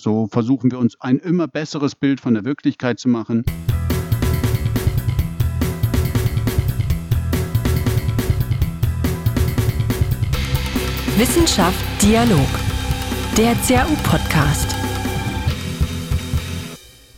So versuchen wir uns ein immer besseres Bild von der Wirklichkeit zu machen. Wissenschaft Dialog. Der CAU-Podcast.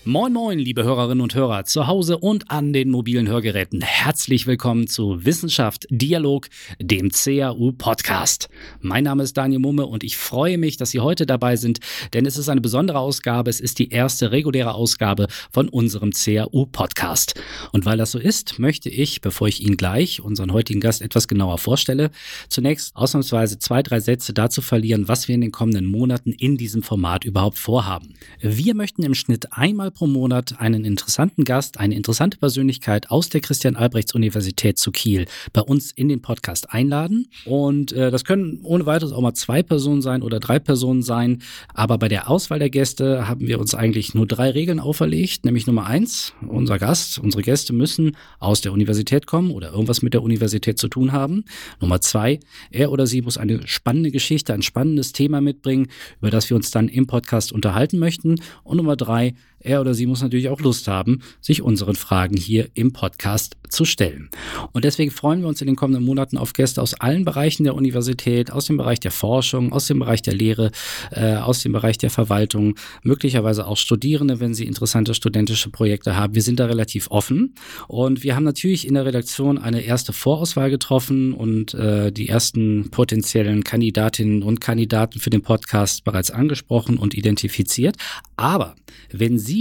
Moin moin, liebe Hörerinnen und Hörer, zu Hause und an den mobilen Hörgeräten. Herzlich willkommen zu Wissenschaft Dialog, dem CAU Podcast. Mein Name ist Daniel Mumme und ich freue mich, dass Sie heute dabei sind, denn es ist eine besondere Ausgabe. Es ist die erste reguläre Ausgabe von unserem CAU Podcast. Und weil das so ist, möchte ich, bevor ich Ihnen gleich unseren heutigen Gast etwas genauer vorstelle, zunächst ausnahmsweise zwei, drei Sätze dazu verlieren, was wir in den kommenden Monaten in diesem Format überhaupt vorhaben. Wir möchten im Schnitt einmal pro Monat einen interessanten Gast, eine interessante Persönlichkeit aus der Christian-Albrechts-Universität zu Kiel bei uns in den Podcast einladen. Und äh, das können ohne weiteres auch mal zwei Personen sein oder drei Personen sein. Aber bei der Auswahl der Gäste haben wir uns eigentlich nur drei Regeln auferlegt. Nämlich Nummer eins, unser Gast, unsere Gäste müssen aus der Universität kommen oder irgendwas mit der Universität zu tun haben. Nummer zwei, er oder sie muss eine spannende Geschichte, ein spannendes Thema mitbringen, über das wir uns dann im Podcast unterhalten möchten. Und Nummer drei, er oder sie muss natürlich auch Lust haben, sich unseren Fragen hier im Podcast zu stellen. Und deswegen freuen wir uns in den kommenden Monaten auf Gäste aus allen Bereichen der Universität, aus dem Bereich der Forschung, aus dem Bereich der Lehre, äh, aus dem Bereich der Verwaltung, möglicherweise auch Studierende, wenn sie interessante studentische Projekte haben. Wir sind da relativ offen und wir haben natürlich in der Redaktion eine erste Vorauswahl getroffen und äh, die ersten potenziellen Kandidatinnen und Kandidaten für den Podcast bereits angesprochen und identifiziert. Aber wenn Sie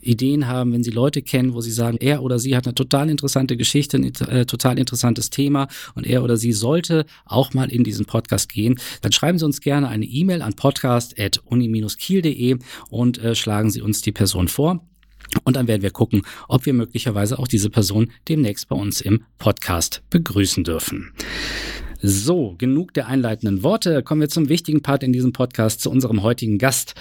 Ideen haben, wenn Sie Leute kennen, wo Sie sagen, er oder sie hat eine total interessante Geschichte, ein äh, total interessantes Thema und er oder sie sollte auch mal in diesen Podcast gehen, dann schreiben Sie uns gerne eine E-Mail an podcast.uni-kiel.de und äh, schlagen Sie uns die Person vor. Und dann werden wir gucken, ob wir möglicherweise auch diese Person demnächst bei uns im Podcast begrüßen dürfen. So, genug der einleitenden Worte. Kommen wir zum wichtigen Part in diesem Podcast, zu unserem heutigen Gast.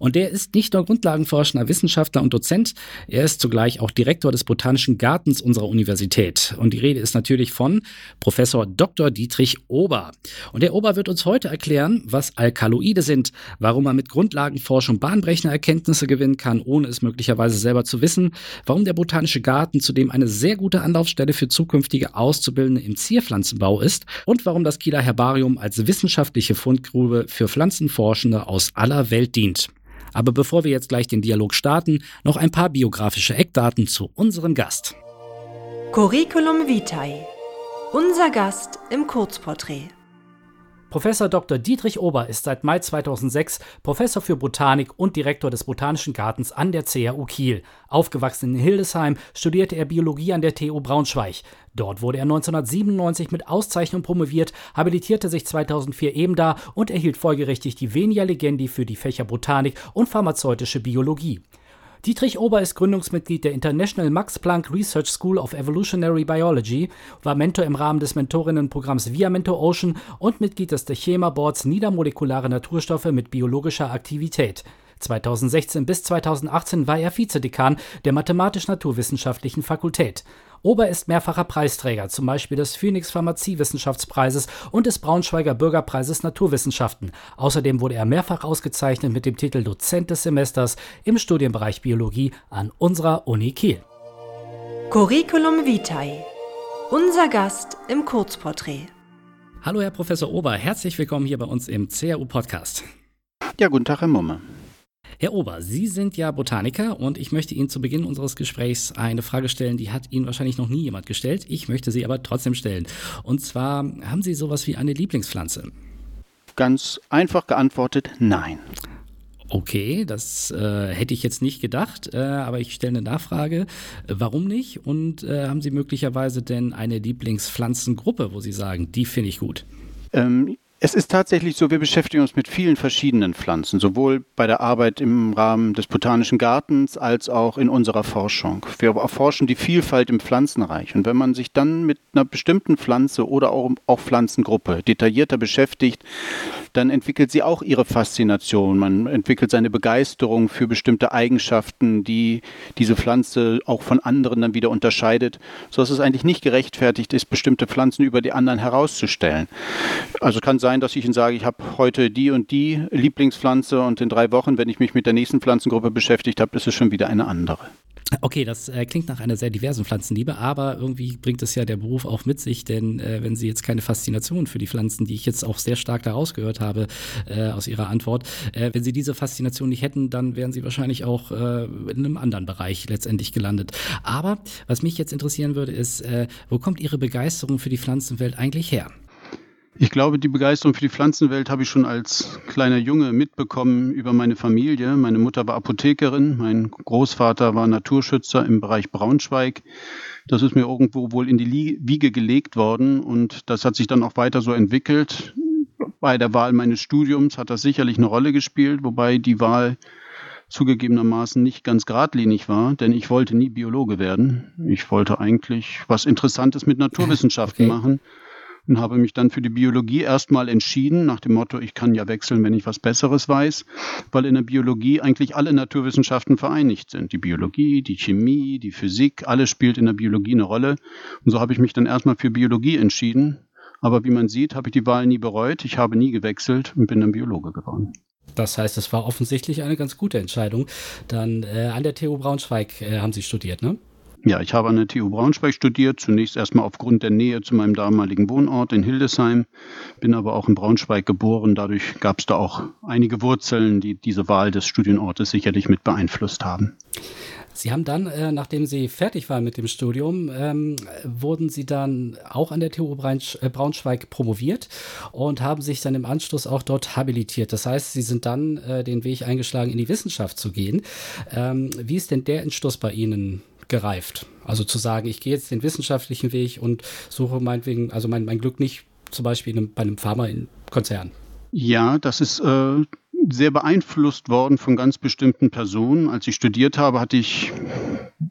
Und der ist nicht nur Grundlagenforschender, Wissenschaftler und Dozent, er ist zugleich auch Direktor des Botanischen Gartens unserer Universität. Und die Rede ist natürlich von Professor Dr. Dietrich Ober. Und der Ober wird uns heute erklären, was Alkaloide sind, warum man mit Grundlagenforschung bahnbrechende Erkenntnisse gewinnen kann, ohne es möglicherweise selber zu wissen, warum der Botanische Garten zudem eine sehr gute Anlaufstelle für zukünftige Auszubildende im Zierpflanzenbau ist und warum das Kieler Herbarium als wissenschaftliche Fundgrube für Pflanzenforschende aus aller Welt dient. Aber bevor wir jetzt gleich den Dialog starten, noch ein paar biografische Eckdaten zu unserem Gast. Curriculum Vitae. Unser Gast im Kurzporträt. Professor Dr. Dietrich Ober ist seit Mai 2006 Professor für Botanik und Direktor des Botanischen Gartens an der CAU Kiel. Aufgewachsen in Hildesheim studierte er Biologie an der TU Braunschweig. Dort wurde er 1997 mit Auszeichnung promoviert, habilitierte sich 2004 eben da und erhielt folgerichtig die Venia Legendi für die Fächer Botanik und pharmazeutische Biologie. Dietrich Ober ist Gründungsmitglied der International Max Planck Research School of Evolutionary Biology, war Mentor im Rahmen des Mentorinnenprogramms Via Mentor Ocean und Mitglied des Techema Boards Niedermolekulare Naturstoffe mit biologischer Aktivität. 2016 bis 2018 war er Vizedekan der Mathematisch-Naturwissenschaftlichen Fakultät. Ober ist mehrfacher Preisträger, zum Beispiel des Phoenix Pharmaziewissenschafts-Preises und des Braunschweiger Bürgerpreises Naturwissenschaften. Außerdem wurde er mehrfach ausgezeichnet mit dem Titel Dozent des Semesters im Studienbereich Biologie an unserer Uni Kiel. Curriculum Vitae. Unser Gast im Kurzporträt. Hallo Herr Professor Ober, herzlich willkommen hier bei uns im CRU Podcast. Ja, guten Tag, Herr Mumme. Herr Ober, Sie sind ja Botaniker und ich möchte Ihnen zu Beginn unseres Gesprächs eine Frage stellen, die hat Ihnen wahrscheinlich noch nie jemand gestellt. Ich möchte sie aber trotzdem stellen. Und zwar, haben Sie sowas wie eine Lieblingspflanze? Ganz einfach geantwortet, nein. Okay, das äh, hätte ich jetzt nicht gedacht, äh, aber ich stelle eine Nachfrage. Warum nicht? Und äh, haben Sie möglicherweise denn eine Lieblingspflanzengruppe, wo Sie sagen, die finde ich gut? Ähm, es ist tatsächlich so, wir beschäftigen uns mit vielen verschiedenen Pflanzen, sowohl bei der Arbeit im Rahmen des Botanischen Gartens als auch in unserer Forschung. Wir erforschen die Vielfalt im Pflanzenreich. Und wenn man sich dann mit einer bestimmten Pflanze oder auch, auch Pflanzengruppe detaillierter beschäftigt, dann entwickelt sie auch ihre Faszination. Man entwickelt seine Begeisterung für bestimmte Eigenschaften, die diese Pflanze auch von anderen dann wieder unterscheidet, sodass es eigentlich nicht gerechtfertigt ist, bestimmte Pflanzen über die anderen herauszustellen. Also kann sein, sein, dass ich Ihnen sage, ich habe heute die und die Lieblingspflanze und in drei Wochen, wenn ich mich mit der nächsten Pflanzengruppe beschäftigt habe, ist es schon wieder eine andere. Okay, das äh, klingt nach einer sehr diversen Pflanzenliebe, aber irgendwie bringt es ja der Beruf auch mit sich, denn äh, wenn Sie jetzt keine Faszination für die Pflanzen, die ich jetzt auch sehr stark daraus gehört habe äh, aus Ihrer Antwort, äh, wenn Sie diese Faszination nicht hätten, dann wären Sie wahrscheinlich auch äh, in einem anderen Bereich letztendlich gelandet. Aber was mich jetzt interessieren würde, ist, äh, wo kommt Ihre Begeisterung für die Pflanzenwelt eigentlich her? Ich glaube, die Begeisterung für die Pflanzenwelt habe ich schon als kleiner Junge mitbekommen über meine Familie. Meine Mutter war Apothekerin, mein Großvater war Naturschützer im Bereich Braunschweig. Das ist mir irgendwo wohl in die Wiege gelegt worden und das hat sich dann auch weiter so entwickelt. Bei der Wahl meines Studiums hat das sicherlich eine Rolle gespielt, wobei die Wahl zugegebenermaßen nicht ganz geradlinig war, denn ich wollte nie Biologe werden. Ich wollte eigentlich was Interessantes mit Naturwissenschaften okay. machen und habe mich dann für die Biologie erstmal entschieden, nach dem Motto, ich kann ja wechseln, wenn ich was Besseres weiß, weil in der Biologie eigentlich alle Naturwissenschaften vereinigt sind. Die Biologie, die Chemie, die Physik, alles spielt in der Biologie eine Rolle. Und so habe ich mich dann erstmal für Biologie entschieden. Aber wie man sieht, habe ich die Wahl nie bereut. Ich habe nie gewechselt und bin dann Biologe geworden. Das heißt, es war offensichtlich eine ganz gute Entscheidung. Dann äh, an der TU Braunschweig äh, haben Sie studiert, ne? Ja, ich habe an der TU Braunschweig studiert, zunächst erstmal aufgrund der Nähe zu meinem damaligen Wohnort in Hildesheim, bin aber auch in Braunschweig geboren. Dadurch gab es da auch einige Wurzeln, die diese Wahl des Studienortes sicherlich mit beeinflusst haben. Sie haben dann, äh, nachdem Sie fertig waren mit dem Studium, ähm, wurden Sie dann auch an der TU äh, Braunschweig promoviert und haben sich dann im Anschluss auch dort habilitiert. Das heißt, Sie sind dann äh, den Weg eingeschlagen, in die Wissenschaft zu gehen. Ähm, wie ist denn der Entschluss bei Ihnen gereift. Also zu sagen, ich gehe jetzt den wissenschaftlichen Weg und suche meinetwegen, also mein, mein Glück nicht zum Beispiel in einem, bei einem Pharmakonzern. Ja, das ist äh, sehr beeinflusst worden von ganz bestimmten Personen. Als ich studiert habe, hatte ich,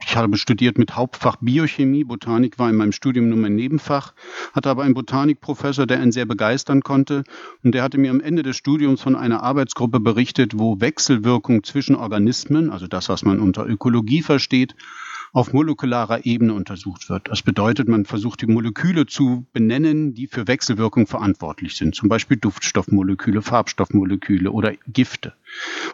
ich habe studiert mit Hauptfach Biochemie. Botanik war in meinem Studium nur mein Nebenfach, hatte aber einen Botanikprofessor, der einen sehr begeistern konnte. Und der hatte mir am Ende des Studiums von einer Arbeitsgruppe berichtet, wo Wechselwirkung zwischen Organismen, also das, was man unter Ökologie versteht, auf molekularer Ebene untersucht wird. Das bedeutet, man versucht die Moleküle zu benennen, die für Wechselwirkung verantwortlich sind, zum Beispiel Duftstoffmoleküle, Farbstoffmoleküle oder Gifte.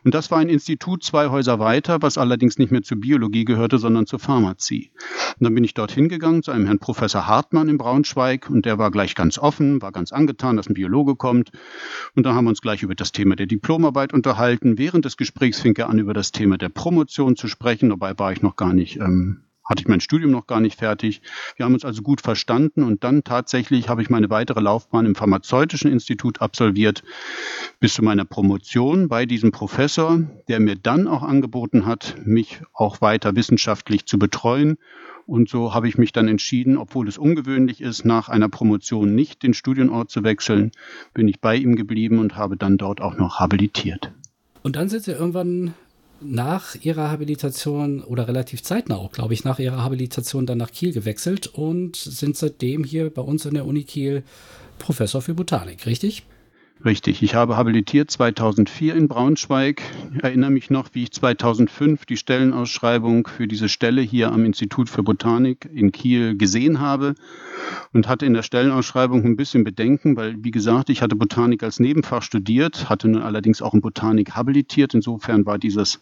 Und das war ein Institut zwei Häuser weiter, was allerdings nicht mehr zur Biologie gehörte, sondern zur Pharmazie. Und dann bin ich dorthin gegangen zu einem Herrn Professor Hartmann in Braunschweig und der war gleich ganz offen, war ganz angetan, dass ein Biologe kommt. Und da haben wir uns gleich über das Thema der Diplomarbeit unterhalten. Während des Gesprächs fing er an, über das Thema der Promotion zu sprechen. Dabei war ich noch gar nicht ähm, hatte ich mein Studium noch gar nicht fertig. Wir haben uns also gut verstanden und dann tatsächlich habe ich meine weitere Laufbahn im Pharmazeutischen Institut absolviert bis zu meiner Promotion bei diesem Professor, der mir dann auch angeboten hat, mich auch weiter wissenschaftlich zu betreuen. Und so habe ich mich dann entschieden, obwohl es ungewöhnlich ist, nach einer Promotion nicht den Studienort zu wechseln, bin ich bei ihm geblieben und habe dann dort auch noch habilitiert. Und dann sind Sie irgendwann nach ihrer Habilitation oder relativ zeitnah auch, glaube ich, nach ihrer Habilitation dann nach Kiel gewechselt und sind seitdem hier bei uns an der Uni Kiel Professor für Botanik, richtig? Richtig, ich habe habilitiert 2004 in Braunschweig. Ich erinnere mich noch, wie ich 2005 die Stellenausschreibung für diese Stelle hier am Institut für Botanik in Kiel gesehen habe und hatte in der Stellenausschreibung ein bisschen Bedenken, weil, wie gesagt, ich hatte Botanik als Nebenfach studiert, hatte nun allerdings auch in Botanik habilitiert. Insofern war dieses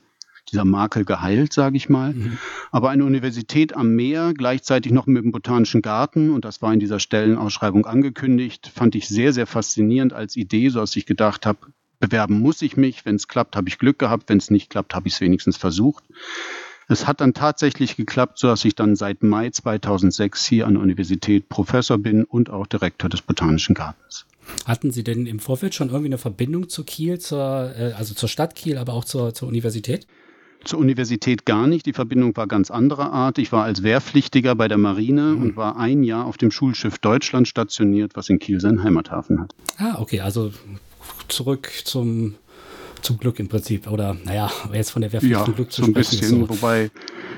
dieser Makel geheilt, sage ich mal. Mhm. Aber eine Universität am Meer, gleichzeitig noch mit dem Botanischen Garten, und das war in dieser Stellenausschreibung angekündigt, fand ich sehr, sehr faszinierend als Idee, so dass ich gedacht habe, bewerben muss ich mich. Wenn es klappt, habe ich Glück gehabt. Wenn es nicht klappt, habe ich es wenigstens versucht. Es hat dann tatsächlich geklappt, so dass ich dann seit Mai 2006 hier an der Universität Professor bin und auch Direktor des Botanischen Gartens. Hatten Sie denn im Vorfeld schon irgendwie eine Verbindung zu Kiel, zur, äh, also zur Stadt Kiel, aber auch zur, zur Universität? Zur Universität gar nicht. Die Verbindung war ganz anderer Art. Ich war als Wehrpflichtiger bei der Marine mhm. und war ein Jahr auf dem Schulschiff Deutschland stationiert, was in Kiel seinen Heimathafen hat. Ah, okay. Also zurück zum, zum Glück im Prinzip. Oder naja, jetzt von der Wehrpflicht ja, zum Glück zu so ein sprechen. Bisschen, so. Wobei,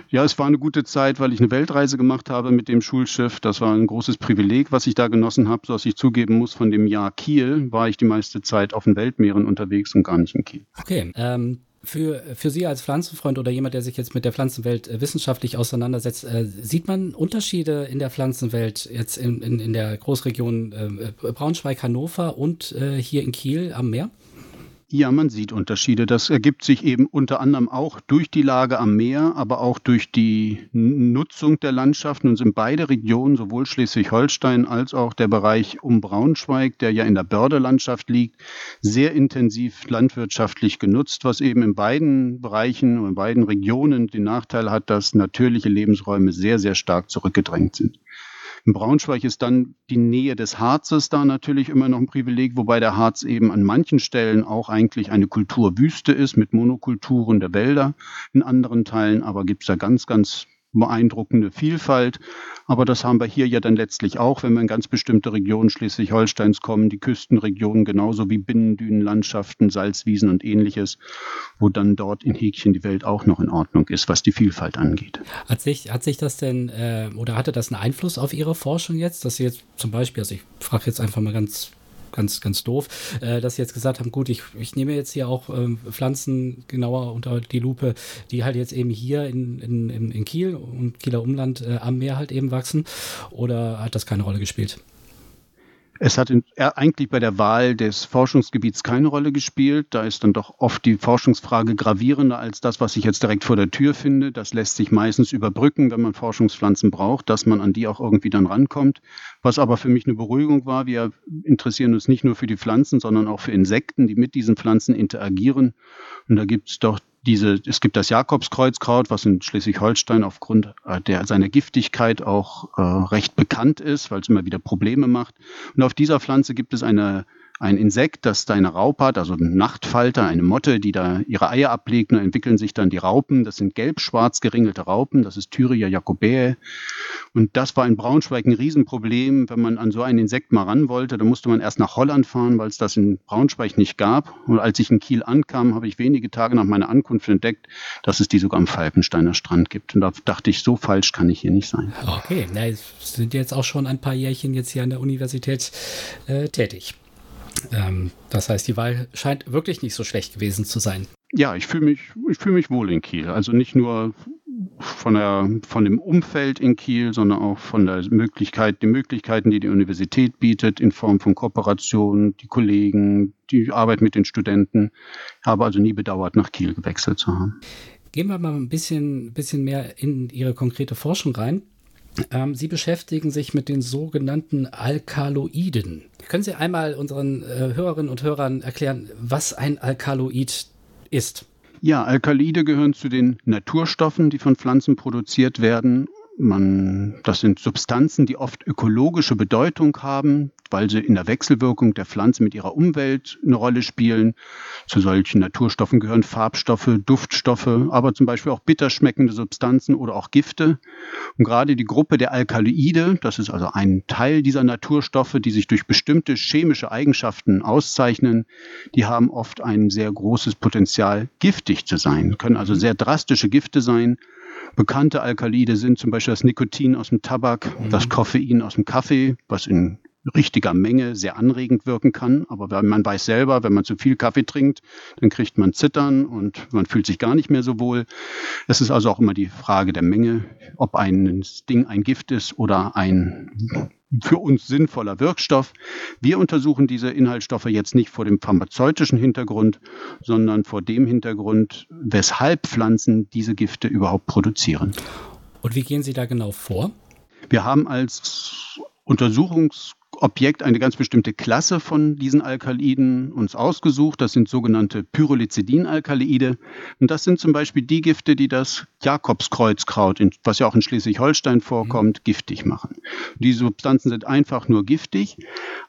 ja, es war eine gute Zeit, weil ich eine Weltreise gemacht habe mit dem Schulschiff. Das war ein großes Privileg, was ich da genossen habe, so dass ich zugeben muss, von dem Jahr Kiel war ich die meiste Zeit auf den Weltmeeren unterwegs und gar nicht in Kiel. Okay, ähm, Für, für Sie als Pflanzenfreund oder jemand, der sich jetzt mit der Pflanzenwelt äh, wissenschaftlich auseinandersetzt, äh, sieht man Unterschiede in der Pflanzenwelt jetzt in, in, in der Großregion äh, Braunschweig-Hannover und äh, hier in Kiel am Meer? Ja, man sieht Unterschiede. Das ergibt sich eben unter anderem auch durch die Lage am Meer, aber auch durch die Nutzung der Landschaften. Und sind beide Regionen, sowohl Schleswig-Holstein als auch der Bereich um Braunschweig, der ja in der Bördelandschaft liegt, sehr intensiv landwirtschaftlich genutzt, was eben in beiden Bereichen und in beiden Regionen den Nachteil hat, dass natürliche Lebensräume sehr, sehr stark zurückgedrängt sind. In Braunschweig ist dann die Nähe des Harzes da natürlich immer noch ein Privileg, wobei der Harz eben an manchen Stellen auch eigentlich eine Kulturwüste ist mit Monokulturen der Wälder. In anderen Teilen aber gibt es da ganz, ganz beeindruckende Vielfalt. Aber das haben wir hier ja dann letztlich auch, wenn wir in ganz bestimmte Regionen Schleswig-Holsteins kommen, die Küstenregionen genauso wie Binnendünenlandschaften, Salzwiesen und ähnliches, wo dann dort in Häkchen die Welt auch noch in Ordnung ist, was die Vielfalt angeht. Hat sich, hat sich das denn äh, oder hatte das einen Einfluss auf Ihre Forschung jetzt, dass Sie jetzt zum Beispiel, also ich frage jetzt einfach mal ganz ganz, ganz doof, äh, dass sie jetzt gesagt haben, gut, ich, ich nehme jetzt hier auch ähm, Pflanzen genauer unter die Lupe, die halt jetzt eben hier in, in, in Kiel und Kieler Umland äh, am Meer halt eben wachsen oder hat das keine Rolle gespielt? Es hat in, eigentlich bei der Wahl des Forschungsgebiets keine Rolle gespielt. Da ist dann doch oft die Forschungsfrage gravierender als das, was ich jetzt direkt vor der Tür finde. Das lässt sich meistens überbrücken, wenn man Forschungspflanzen braucht, dass man an die auch irgendwie dann rankommt. Was aber für mich eine Beruhigung war, wir interessieren uns nicht nur für die Pflanzen, sondern auch für Insekten, die mit diesen Pflanzen interagieren. Und da gibt es doch diese, es gibt das Jakobskreuzkraut, was in Schleswig-Holstein aufgrund äh, der, seiner Giftigkeit auch äh, recht bekannt ist, weil es immer wieder Probleme macht. Und auf dieser Pflanze gibt es eine ein Insekt, das da eine Raupe hat, also ein Nachtfalter, eine Motte, die da ihre Eier ablegt, und entwickeln sich dann die Raupen. Das sind gelb-schwarz geringelte Raupen, das ist Thyria jacobae. Und das war in Braunschweig ein Riesenproblem, wenn man an so ein Insekt mal ran wollte. Da musste man erst nach Holland fahren, weil es das in Braunschweig nicht gab. Und als ich in Kiel ankam, habe ich wenige Tage nach meiner Ankunft entdeckt, dass es die sogar am Falkensteiner Strand gibt. Und da dachte ich, so falsch kann ich hier nicht sein. Okay, na, sind jetzt auch schon ein paar Jährchen jetzt hier an der Universität äh, tätig. Ähm, das heißt, die Wahl scheint wirklich nicht so schlecht gewesen zu sein. Ja, ich fühle mich, ich fühle mich wohl in Kiel. Also nicht nur von, der, von dem Umfeld in Kiel, sondern auch von der Möglichkeit, die Möglichkeiten, die die Universität bietet, in Form von Kooperation, die Kollegen, die Arbeit mit den Studenten. Ich habe also nie bedauert, nach Kiel gewechselt zu haben. Gehen wir mal ein bisschen, bisschen mehr in Ihre konkrete Forschung rein. Ähm, Sie beschäftigen sich mit den sogenannten Alkaloiden. Können Sie einmal unseren äh, Hörerinnen und Hörern erklären, was ein Alkaloid ist? Ja, Alkaloide gehören zu den Naturstoffen, die von Pflanzen produziert werden man, das sind Substanzen, die oft ökologische Bedeutung haben, weil sie in der Wechselwirkung der Pflanze mit ihrer Umwelt eine Rolle spielen. Zu solchen Naturstoffen gehören Farbstoffe, Duftstoffe, aber zum Beispiel auch bitterschmeckende Substanzen oder auch Gifte. Und gerade die Gruppe der Alkaloide, das ist also ein Teil dieser Naturstoffe, die sich durch bestimmte chemische Eigenschaften auszeichnen, die haben oft ein sehr großes Potenzial, giftig zu sein, können also sehr drastische Gifte sein Bekannte Alkalide sind zum Beispiel das Nikotin aus dem Tabak, mhm. das Koffein aus dem Kaffee, was in richtiger Menge sehr anregend wirken kann. Aber man weiß selber, wenn man zu viel Kaffee trinkt, dann kriegt man Zittern und man fühlt sich gar nicht mehr so wohl. Es ist also auch immer die Frage der Menge, ob ein Ding ein Gift ist oder ein für uns sinnvoller Wirkstoff. Wir untersuchen diese Inhaltsstoffe jetzt nicht vor dem pharmazeutischen Hintergrund, sondern vor dem Hintergrund, weshalb Pflanzen diese Gifte überhaupt produzieren. Und wie gehen Sie da genau vor? Wir haben als Untersuchungs Objekt eine ganz bestimmte Klasse von diesen Alkaliden uns ausgesucht. Das sind sogenannte Pyrrolizidin-Alkaloide. Und das sind zum Beispiel die Gifte, die das Jakobskreuzkraut, was ja auch in Schleswig-Holstein vorkommt, mhm. giftig machen. Diese Substanzen sind einfach nur giftig,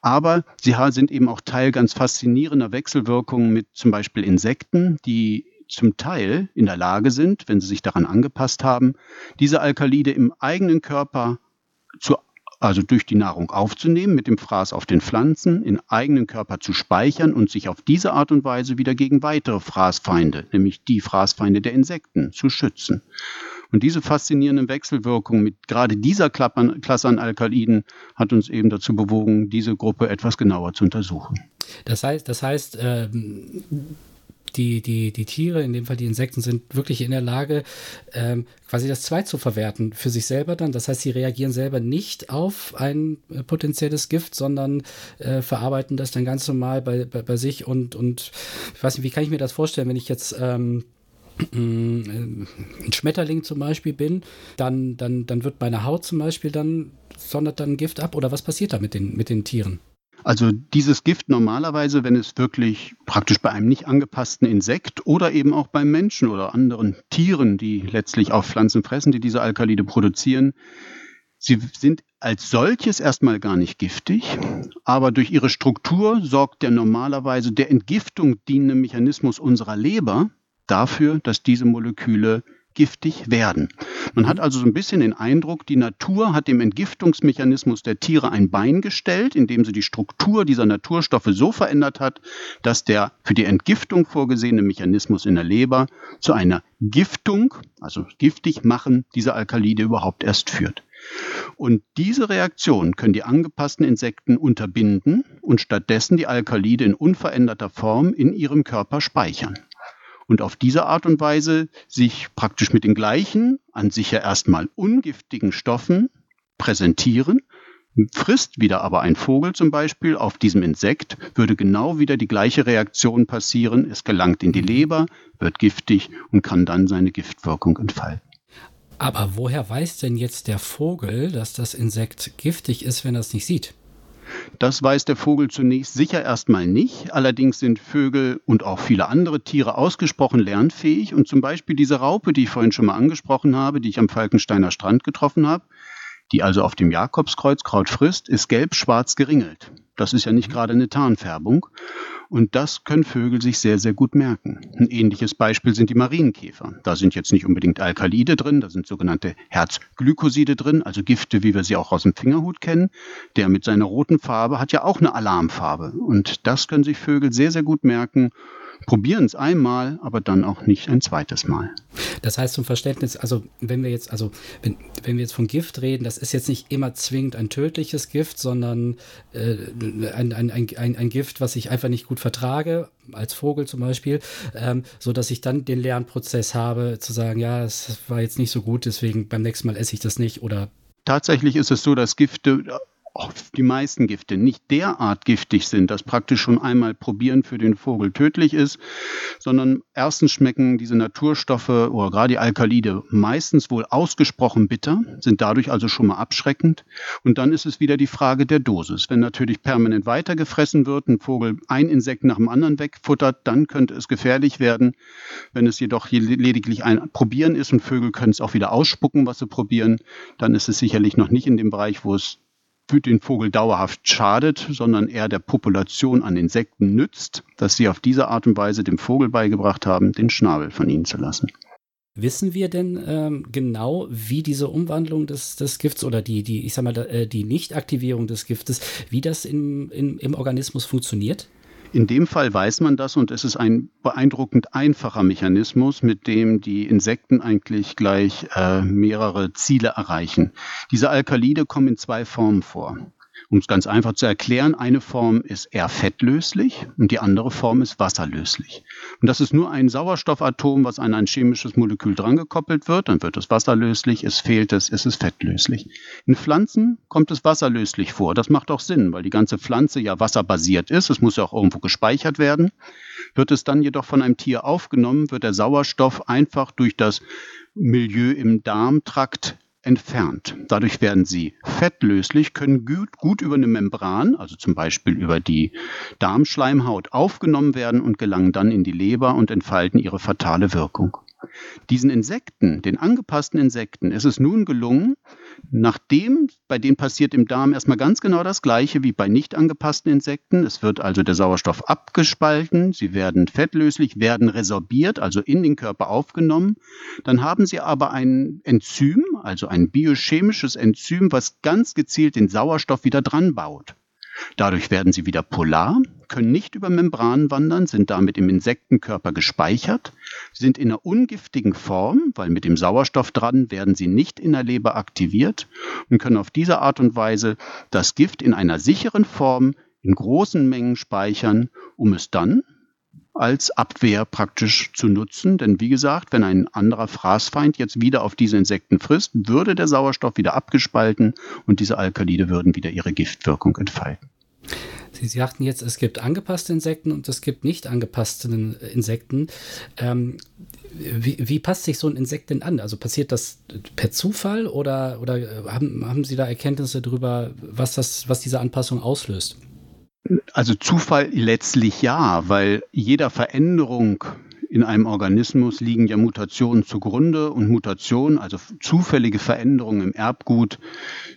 aber sie sind eben auch Teil ganz faszinierender Wechselwirkungen mit zum Beispiel Insekten, die zum Teil in der Lage sind, wenn sie sich daran angepasst haben, diese Alkalide im eigenen Körper zu also durch die Nahrung aufzunehmen, mit dem Fraß auf den Pflanzen, in eigenen Körper zu speichern und sich auf diese Art und Weise wieder gegen weitere Fraßfeinde, nämlich die Fraßfeinde der Insekten, zu schützen. Und diese faszinierende Wechselwirkung mit gerade dieser Klasse an Alkaliden hat uns eben dazu bewogen, diese Gruppe etwas genauer zu untersuchen. Das heißt, das heißt, ähm die, die, die Tiere, in dem Fall die Insekten, sind wirklich in der Lage, ähm, quasi das Zweit zu verwerten für sich selber dann. Das heißt, sie reagieren selber nicht auf ein äh, potenzielles Gift, sondern äh, verarbeiten das dann ganz normal bei, bei, bei sich und, und ich weiß nicht, wie kann ich mir das vorstellen, wenn ich jetzt ähm, ein Schmetterling zum Beispiel bin, dann, dann, dann wird meine Haut zum Beispiel dann, sondert dann Gift ab oder was passiert da mit den, mit den Tieren? Also dieses Gift normalerweise, wenn es wirklich praktisch bei einem nicht angepassten Insekt oder eben auch beim Menschen oder anderen Tieren, die letztlich auch Pflanzen fressen, die diese Alkalide produzieren, sie sind als solches erstmal gar nicht giftig, aber durch ihre Struktur sorgt der normalerweise der Entgiftung dienende Mechanismus unserer Leber dafür, dass diese Moleküle giftig werden. Man hat also so ein bisschen den Eindruck, die Natur hat dem Entgiftungsmechanismus der Tiere ein Bein gestellt, indem sie die Struktur dieser Naturstoffe so verändert hat, dass der für die Entgiftung vorgesehene Mechanismus in der Leber zu einer Giftung, also giftig machen dieser Alkalide überhaupt erst führt. Und diese Reaktion können die angepassten Insekten unterbinden und stattdessen die Alkalide in unveränderter Form in ihrem Körper speichern und auf diese Art und Weise sich praktisch mit den gleichen, an sich ja erstmal ungiftigen Stoffen präsentieren. Frisst wieder aber ein Vogel zum Beispiel auf diesem Insekt, würde genau wieder die gleiche Reaktion passieren. Es gelangt in die Leber, wird giftig und kann dann seine Giftwirkung entfalten. Aber woher weiß denn jetzt der Vogel, dass das Insekt giftig ist, wenn er es nicht sieht? Das weiß der Vogel zunächst sicher erstmal nicht. Allerdings sind Vögel und auch viele andere Tiere ausgesprochen lernfähig. Und zum Beispiel diese Raupe, die ich vorhin schon mal angesprochen habe, die ich am Falkensteiner Strand getroffen habe, die also auf dem Jakobskreuzkraut frisst, ist gelb-schwarz geringelt. Das ist ja nicht gerade eine Tarnfärbung. Und das können Vögel sich sehr, sehr gut merken. Ein ähnliches Beispiel sind die Marienkäfer. Da sind jetzt nicht unbedingt Alkalide drin, da sind sogenannte Herzglykoside drin, also Gifte, wie wir sie auch aus dem Fingerhut kennen. Der mit seiner roten Farbe hat ja auch eine Alarmfarbe. Und das können sich Vögel sehr, sehr gut merken probieren es einmal, aber dann auch nicht ein zweites Mal. Das heißt zum Verständnis, also wenn wir jetzt, also wenn, wenn wir jetzt von Gift reden, das ist jetzt nicht immer zwingend ein tödliches Gift, sondern äh, ein, ein, ein, ein Gift, was ich einfach nicht gut vertrage, als Vogel zum Beispiel, ähm, so dass ich dann den Lernprozess habe, zu sagen, ja, es war jetzt nicht so gut, deswegen beim nächsten Mal esse ich das nicht oder Tatsächlich ist es so, dass Gifte die meisten Gifte nicht derart giftig sind, dass praktisch schon einmal probieren für den Vogel tödlich ist, sondern erstens schmecken diese Naturstoffe oder gerade die Alkalide meistens wohl ausgesprochen bitter, sind dadurch also schon mal abschreckend. Und dann ist es wieder die Frage der Dosis. Wenn natürlich permanent weitergefressen wird, ein Vogel ein Insekt nach dem anderen wegfuttert, dann könnte es gefährlich werden. Wenn es jedoch lediglich ein Probieren ist und Vögel können es auch wieder ausspucken, was sie probieren, dann ist es sicherlich noch nicht in dem Bereich, wo es den Vogel dauerhaft schadet, sondern eher der Population an Insekten nützt, dass sie auf diese Art und Weise dem Vogel beigebracht haben, den Schnabel von ihnen zu lassen. Wissen wir denn ähm, genau, wie diese Umwandlung des, des Gifts oder die, die, ich sag mal, äh, die Nichtaktivierung des Giftes, wie das im, im, im Organismus funktioniert? In dem Fall weiß man das und es ist ein beeindruckend einfacher Mechanismus, mit dem die Insekten eigentlich gleich äh, mehrere Ziele erreichen. Diese Alkalide kommen in zwei Formen vor. Um es ganz einfach zu erklären, eine Form ist eher fettlöslich und die andere Form ist wasserlöslich. Und das ist nur ein Sauerstoffatom, was an ein chemisches Molekül drangekoppelt wird, dann wird es wasserlöslich, es fehlt es, ist es fettlöslich. In Pflanzen kommt es wasserlöslich vor. Das macht auch Sinn, weil die ganze Pflanze ja wasserbasiert ist, es muss ja auch irgendwo gespeichert werden. Wird es dann jedoch von einem Tier aufgenommen, wird der Sauerstoff einfach durch das Milieu im Darmtrakt entfernt. Dadurch werden sie fettlöslich, können gut, gut über eine Membran, also zum Beispiel über die Darmschleimhaut, aufgenommen werden und gelangen dann in die Leber und entfalten ihre fatale Wirkung. Diesen Insekten, den angepassten Insekten, ist es nun gelungen, nachdem bei denen passiert im Darm erstmal ganz genau das Gleiche wie bei nicht angepassten Insekten. Es wird also der Sauerstoff abgespalten, sie werden fettlöslich, werden resorbiert, also in den Körper aufgenommen. Dann haben sie aber ein Enzym, also ein biochemisches Enzym, was ganz gezielt den Sauerstoff wieder dran baut. Dadurch werden sie wieder polar, können nicht über Membranen wandern, sind damit im Insektenkörper gespeichert, sind in einer ungiftigen Form, weil mit dem Sauerstoff dran werden sie nicht in der Leber aktiviert und können auf diese Art und Weise das Gift in einer sicheren Form in großen Mengen speichern, um es dann als Abwehr praktisch zu nutzen. Denn wie gesagt, wenn ein anderer Fraßfeind jetzt wieder auf diese Insekten frisst, würde der Sauerstoff wieder abgespalten und diese Alkalide würden wieder ihre Giftwirkung entfalten. Sie sagten jetzt, es gibt angepasste Insekten und es gibt nicht angepasste Insekten. Ähm, wie, wie, passt sich so ein Insekt denn an? Also passiert das per Zufall oder, oder haben, haben Sie da Erkenntnisse darüber, was, das, was diese Anpassung auslöst? Also Zufall letztlich ja, weil jeder Veränderung in einem Organismus liegen ja Mutationen zugrunde und Mutationen, also zufällige Veränderungen im Erbgut,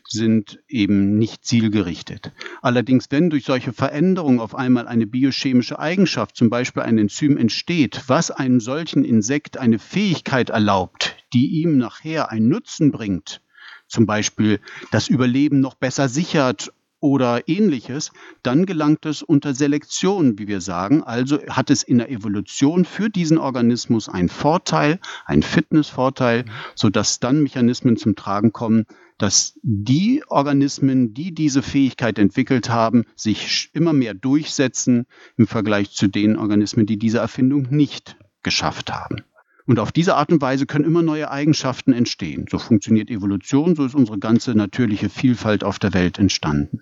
sind eben nicht zielgerichtet. Allerdings, wenn durch solche Veränderungen auf einmal eine biochemische Eigenschaft, zum Beispiel ein Enzym entsteht, was einem solchen Insekt eine Fähigkeit erlaubt, die ihm nachher einen Nutzen bringt, zum Beispiel das Überleben noch besser sichert oder ähnliches, dann gelangt es unter Selektion, wie wir sagen. Also hat es in der Evolution für diesen Organismus einen Vorteil, einen Fitnessvorteil, sodass dann Mechanismen zum Tragen kommen, dass die Organismen, die diese Fähigkeit entwickelt haben, sich immer mehr durchsetzen im Vergleich zu den Organismen, die diese Erfindung nicht geschafft haben. Und auf diese Art und Weise können immer neue Eigenschaften entstehen. So funktioniert Evolution, so ist unsere ganze natürliche Vielfalt auf der Welt entstanden.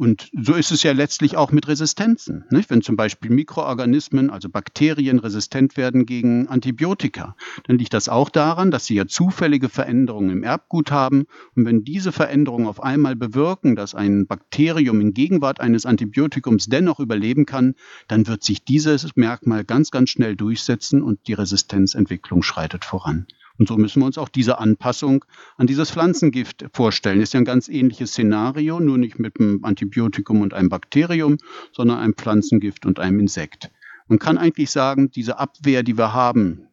Und so ist es ja letztlich auch mit Resistenzen. Nicht? Wenn zum Beispiel Mikroorganismen, also Bakterien, resistent werden gegen Antibiotika, dann liegt das auch daran, dass sie ja zufällige Veränderungen im Erbgut haben. Und wenn diese Veränderungen auf einmal bewirken, dass ein Bakterium in Gegenwart eines Antibiotikums dennoch überleben kann, dann wird sich dieses Merkmal ganz, ganz schnell durchsetzen und die Resistenzentwicklung schreitet voran. Und so müssen wir uns auch diese Anpassung an dieses Pflanzengift vorstellen. Ist ja ein ganz ähnliches Szenario, nur nicht mit einem Antibiotikum und einem Bakterium, sondern einem Pflanzengift und einem Insekt. Man kann eigentlich sagen, diese Abwehr, die wir haben,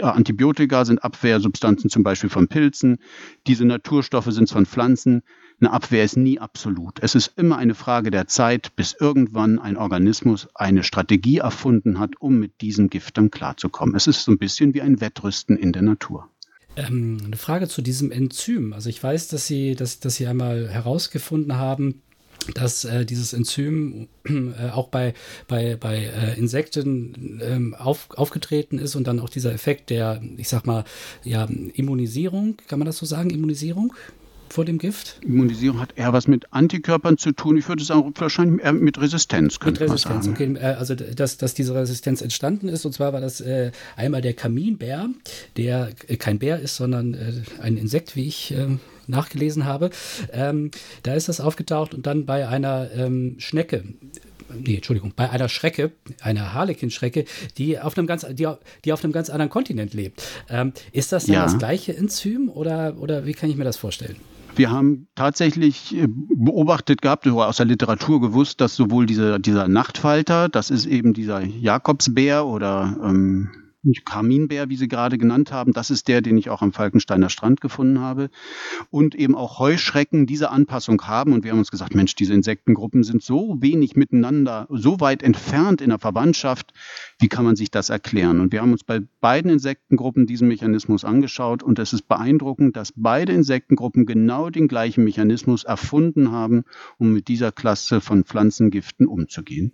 Antibiotika sind Abwehrsubstanzen zum Beispiel von Pilzen, diese Naturstoffe sind von Pflanzen. Eine Abwehr ist nie absolut. Es ist immer eine Frage der Zeit, bis irgendwann ein Organismus eine Strategie erfunden hat, um mit diesen Giften klarzukommen. Es ist so ein bisschen wie ein Wettrüsten in der Natur. Ähm, eine Frage zu diesem Enzym. Also ich weiß, dass Sie, dass, dass Sie einmal herausgefunden haben, dass äh, dieses Enzym äh, auch bei, bei, bei äh, Insekten ähm, auf, aufgetreten ist und dann auch dieser Effekt der, ich sag mal, ja, Immunisierung, kann man das so sagen, Immunisierung? Vor dem Gift? Immunisierung hat eher was mit Antikörpern zu tun. Ich würde sagen, wahrscheinlich eher mit Resistenz, könnte mit Resistenz, man sagen. Okay. Äh, also, dass, dass diese Resistenz entstanden ist. Und zwar war das äh, einmal der Kaminbär, der äh, kein Bär ist, sondern äh, ein Insekt, wie ich äh, nachgelesen habe. Ähm, da ist das aufgetaucht und dann bei einer ähm, Schnecke nee, Entschuldigung, bei einer Schrecke, einer Harlequin-Schrecke, die auf einem ganz, die, die auf einem ganz anderen Kontinent lebt. Ähm, ist das dann ja. das gleiche Enzym oder, oder wie kann ich mir das vorstellen? Wir haben tatsächlich äh, beobachtet gehabt, oder aus der Literatur gewusst, dass sowohl dieser, dieser Nachtfalter, das ist eben dieser Jakobsbär oder ähm, Kaminbär, wie Sie gerade genannt haben, das ist der, den ich auch am Falkensteiner Strand gefunden habe. Und eben auch Heuschrecken diese Anpassung haben. Und wir haben uns gesagt, Mensch, diese Insektengruppen sind so wenig miteinander, so weit entfernt in der Verwandtschaft. Wie kann man sich das erklären? Und wir haben uns bei beiden Insektengruppen diesen Mechanismus angeschaut. Und es ist beeindruckend, dass beide Insektengruppen genau den gleichen Mechanismus erfunden haben, um mit dieser Klasse von Pflanzengiften umzugehen.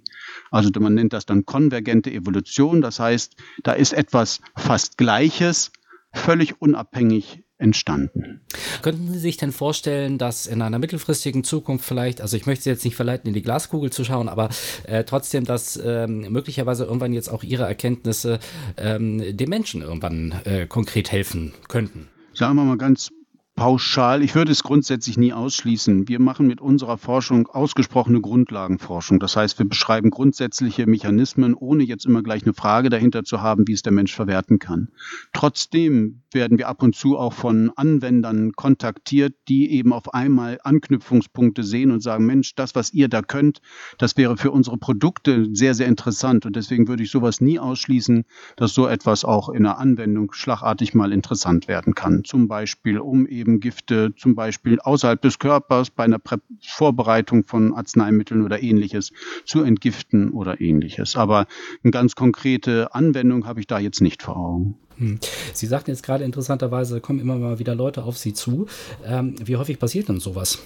Also man nennt das dann konvergente Evolution. Das heißt, da ist etwas fast Gleiches, völlig unabhängig entstanden. Könnten Sie sich denn vorstellen, dass in einer mittelfristigen Zukunft vielleicht, also ich möchte Sie jetzt nicht verleiten, in die Glaskugel zu schauen, aber äh, trotzdem, dass ähm, möglicherweise irgendwann jetzt auch Ihre Erkenntnisse ähm, den Menschen irgendwann äh, konkret helfen könnten? Sagen wir mal ganz pauschal. Ich würde es grundsätzlich nie ausschließen. Wir machen mit unserer Forschung ausgesprochene Grundlagenforschung. Das heißt, wir beschreiben grundsätzliche Mechanismen, ohne jetzt immer gleich eine Frage dahinter zu haben, wie es der Mensch verwerten kann. Trotzdem werden wir ab und zu auch von Anwendern kontaktiert, die eben auf einmal Anknüpfungspunkte sehen und sagen, Mensch, das, was ihr da könnt, das wäre für unsere Produkte sehr, sehr interessant. Und deswegen würde ich sowas nie ausschließen, dass so etwas auch in der Anwendung schlagartig mal interessant werden kann. Zum Beispiel, um eben Gifte zum Beispiel außerhalb des Körpers bei einer Prä Vorbereitung von Arzneimitteln oder ähnliches zu entgiften oder ähnliches. Aber eine ganz konkrete Anwendung habe ich da jetzt nicht vor Augen. Hm. Sie sagten jetzt gerade interessanterweise, kommen immer mal wieder Leute auf Sie zu. Ähm, wie häufig passiert denn sowas?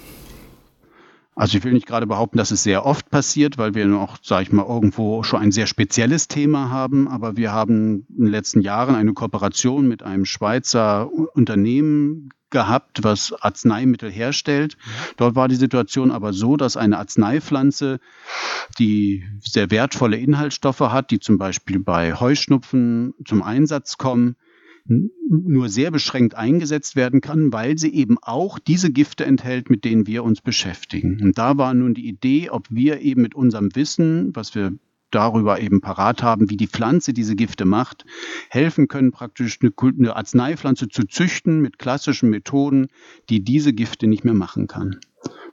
Also ich will nicht gerade behaupten, dass es sehr oft passiert, weil wir noch, sage ich mal, irgendwo schon ein sehr spezielles Thema haben. Aber wir haben in den letzten Jahren eine Kooperation mit einem Schweizer Unternehmen gehabt, was Arzneimittel herstellt. Dort war die Situation aber so, dass eine Arzneipflanze, die sehr wertvolle Inhaltsstoffe hat, die zum Beispiel bei Heuschnupfen zum Einsatz kommen, nur sehr beschränkt eingesetzt werden kann, weil sie eben auch diese Gifte enthält, mit denen wir uns beschäftigen. Und da war nun die Idee, ob wir eben mit unserem Wissen, was wir darüber eben parat haben, wie die Pflanze diese Gifte macht, helfen können, praktisch eine, Arzneipflanze zu züchten mit klassischen Methoden, die diese Gifte nicht mehr machen kann.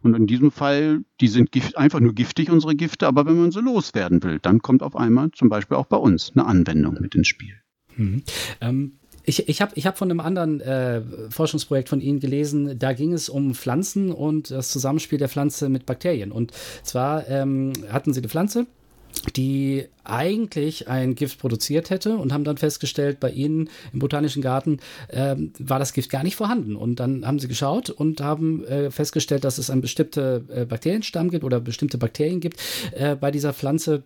Und in diesem Fall, die sind gift, einfach nur giftig, unsere Gifte, aber wenn man sie loswerden will, dann kommt auf einmal zum Beispiel auch bei uns eine Anwendung mit ins Spiel. Mhm. Ähm, ich, ich habe ich hab von einem anderen äh, Forschungsprojekt von Ihnen gelesen, da ging es um Pflanzen und das Zusammenspiel der Pflanze mit Bakterien. Und zwar ähm, hatten Sie eine Pflanze, die eigentlich ein Gift produziert hätte und haben dann festgestellt, bei ihnen im Botanischen Garten ähm, war das Gift gar nicht vorhanden. Und dann haben sie geschaut und haben äh, festgestellt, dass es einen bestimmten äh, Bakterienstamm gibt oder bestimmte Bakterien gibt äh, bei dieser Pflanze,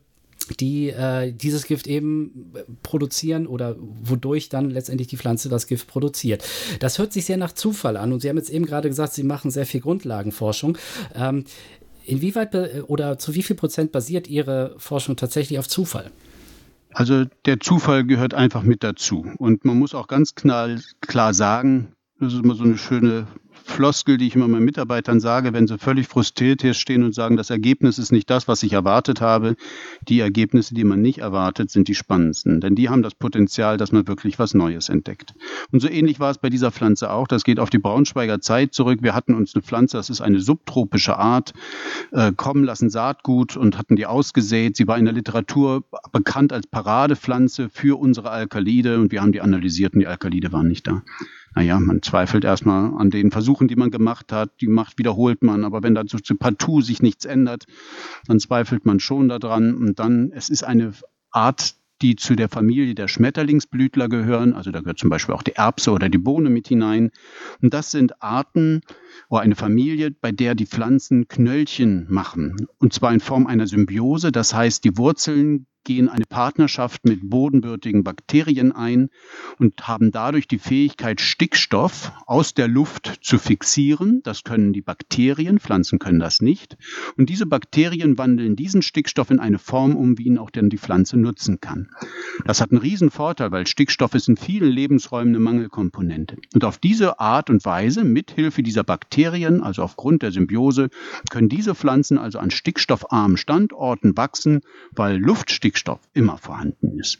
die äh, dieses Gift eben produzieren oder wodurch dann letztendlich die Pflanze das Gift produziert. Das hört sich sehr nach Zufall an und Sie haben jetzt eben gerade gesagt, Sie machen sehr viel Grundlagenforschung. Ähm, inwieweit oder zu wie viel Prozent basiert Ihre Forschung tatsächlich auf Zufall? Also der Zufall gehört einfach mit dazu. Und man muss auch ganz klar, klar sagen, das ist immer so eine schöne Floskel, die ich immer meinen Mitarbeitern sage, wenn sie völlig frustriert hier stehen und sagen, das Ergebnis ist nicht das, was ich erwartet habe. Die Ergebnisse, die man nicht erwartet, sind die spannendsten, denn die haben das Potenzial, dass man wirklich was Neues entdeckt. Und so ähnlich war es bei dieser Pflanze auch. Das geht auf die Braunschweiger Zeit zurück. Wir hatten uns eine Pflanze, das ist eine subtropische Art, äh, kommen lassen Saatgut und hatten die ausgesät. Sie war in der Literatur bekannt als Paradepflanze für unsere Alkalide und wir haben die analysiert und die Alkalide waren nicht da naja, man zweifelt erstmal an den Versuchen, die man gemacht hat. Die Macht wiederholt man. Aber wenn dazu partout sich nichts ändert, dann zweifelt man schon daran. Und dann, es ist eine Art die zu der Familie der Schmetterlingsblütler gehören. Also da gehört zum Beispiel auch die Erbse oder die Bohne mit hinein. Und das sind Arten oder eine Familie, bei der die Pflanzen Knöllchen machen. Und zwar in Form einer Symbiose. Das heißt, die Wurzeln gehen eine Partnerschaft mit bodenbürtigen Bakterien ein und haben dadurch die Fähigkeit, Stickstoff aus der Luft zu fixieren. Das können die Bakterien, Pflanzen können das nicht. Und diese Bakterien wandeln diesen Stickstoff in eine Form um, wie ihn auch dann die Pflanze nutzen kann. Das hat einen riesen Vorteil, weil Stickstoff ist in vielen Lebensräumen eine Mangelkomponente. Und auf diese Art und Weise, mithilfe dieser Bakterien, also aufgrund der Symbiose, können diese Pflanzen also an stickstoffarmen Standorten wachsen, weil Luftstickstoff Stickstoff immer vorhanden ist.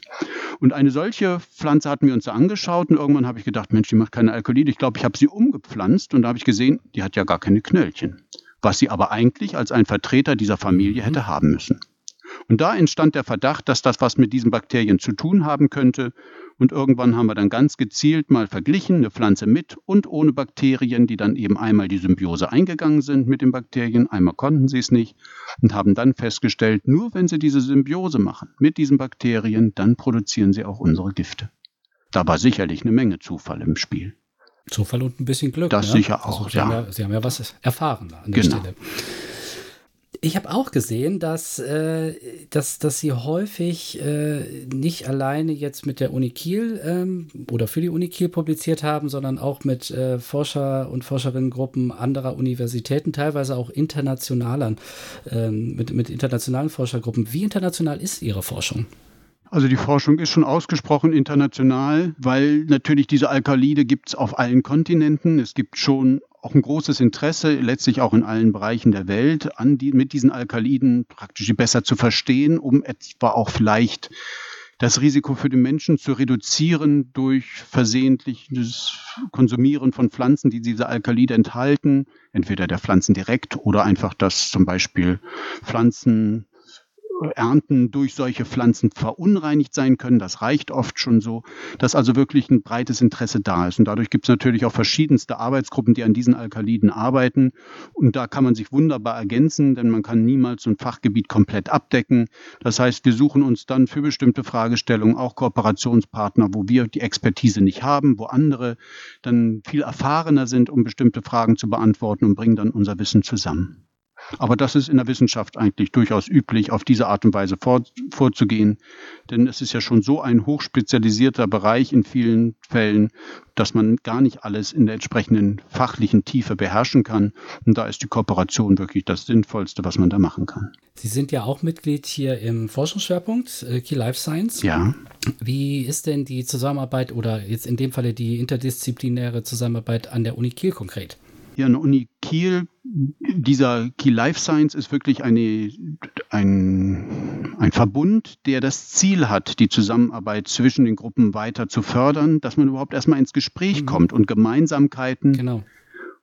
Und eine solche Pflanze hatten wir uns angeschaut und irgendwann habe ich gedacht, Mensch, die macht keine Alkalide. Ich glaube, ich habe sie umgepflanzt und da habe ich gesehen, die hat ja gar keine Knöllchen. Was sie aber eigentlich als ein Vertreter dieser Familie hätte haben müssen. Und da entstand der Verdacht, dass das was mit diesen Bakterien zu tun haben könnte. Und irgendwann haben wir dann ganz gezielt mal verglichen, eine Pflanze mit und ohne Bakterien, die dann eben einmal die Symbiose eingegangen sind mit den Bakterien, einmal konnten sie es nicht und haben dann festgestellt, nur wenn sie diese Symbiose machen mit diesen Bakterien, dann produzieren sie auch unsere Gifte. Da war sicherlich eine Menge Zufall im Spiel. Zufall und ein bisschen Glück. Das ne? sicher auch, also, Sie ja. Haben ja. Sie haben ja was erfahren an der Genau. Stelle. Ich habe auch gesehen, dass, äh, dass, dass sie häufig äh, nicht alleine jetzt mit der Uni Kiel ähm, oder für die Uni Kiel publiziert haben, sondern auch mit äh, Forscher und Forscherinnengruppen anderer Universitäten, teilweise auch internationalen, ähm, mit, mit internationalen Forschergruppen. Wie international ist Ihre Forschung? Also die Forschung ist schon ausgesprochen international, weil natürlich diese Alkalide gibt es auf allen Kontinenten. Es gibt schon auch ein großes Interesse, letztlich auch in allen Bereichen der Welt, an die, mit diesen Alkaliden praktisch besser zu verstehen, um etwa auch vielleicht das Risiko für den Menschen zu reduzieren durch versehentliches Konsumieren von Pflanzen, die diese Alkalide enthalten, entweder der Pflanzen direkt oder einfach, dass zum Beispiel Pflanzen Ernten durch solche Pflanzen verunreinigt sein können. Das reicht oft schon so, dass also wirklich ein breites Interesse da ist. Und dadurch gibt es natürlich auch verschiedenste Arbeitsgruppen, die an diesen Alkaliden arbeiten. Und da kann man sich wunderbar ergänzen, denn man kann niemals so ein Fachgebiet komplett abdecken. Das heißt, wir suchen uns dann für bestimmte Fragestellungen auch Kooperationspartner, wo wir die Expertise nicht haben, wo andere dann viel erfahrener sind, um bestimmte Fragen zu beantworten und bringen dann unser Wissen zusammen. Aber das ist in der Wissenschaft eigentlich durchaus üblich, auf diese Art und Weise vor, vorzugehen. Denn es ist ja schon so ein hochspezialisierter Bereich in vielen Fällen, dass man gar nicht alles in der entsprechenden fachlichen Tiefe beherrschen kann. Und da ist die Kooperation wirklich das Sinnvollste, was man da machen kann. Sie sind ja auch Mitglied hier im Forschungsschwerpunkt äh, Key Life Science. Ja. Wie ist denn die Zusammenarbeit oder jetzt in dem Falle die interdisziplinäre Zusammenarbeit an der Uni Kiel konkret? Hier an der Uni Kiel, dieser Kiel Life Science ist wirklich eine, ein, ein Verbund, der das Ziel hat, die Zusammenarbeit zwischen den Gruppen weiter zu fördern, dass man überhaupt erstmal ins Gespräch mhm. kommt und Gemeinsamkeiten genau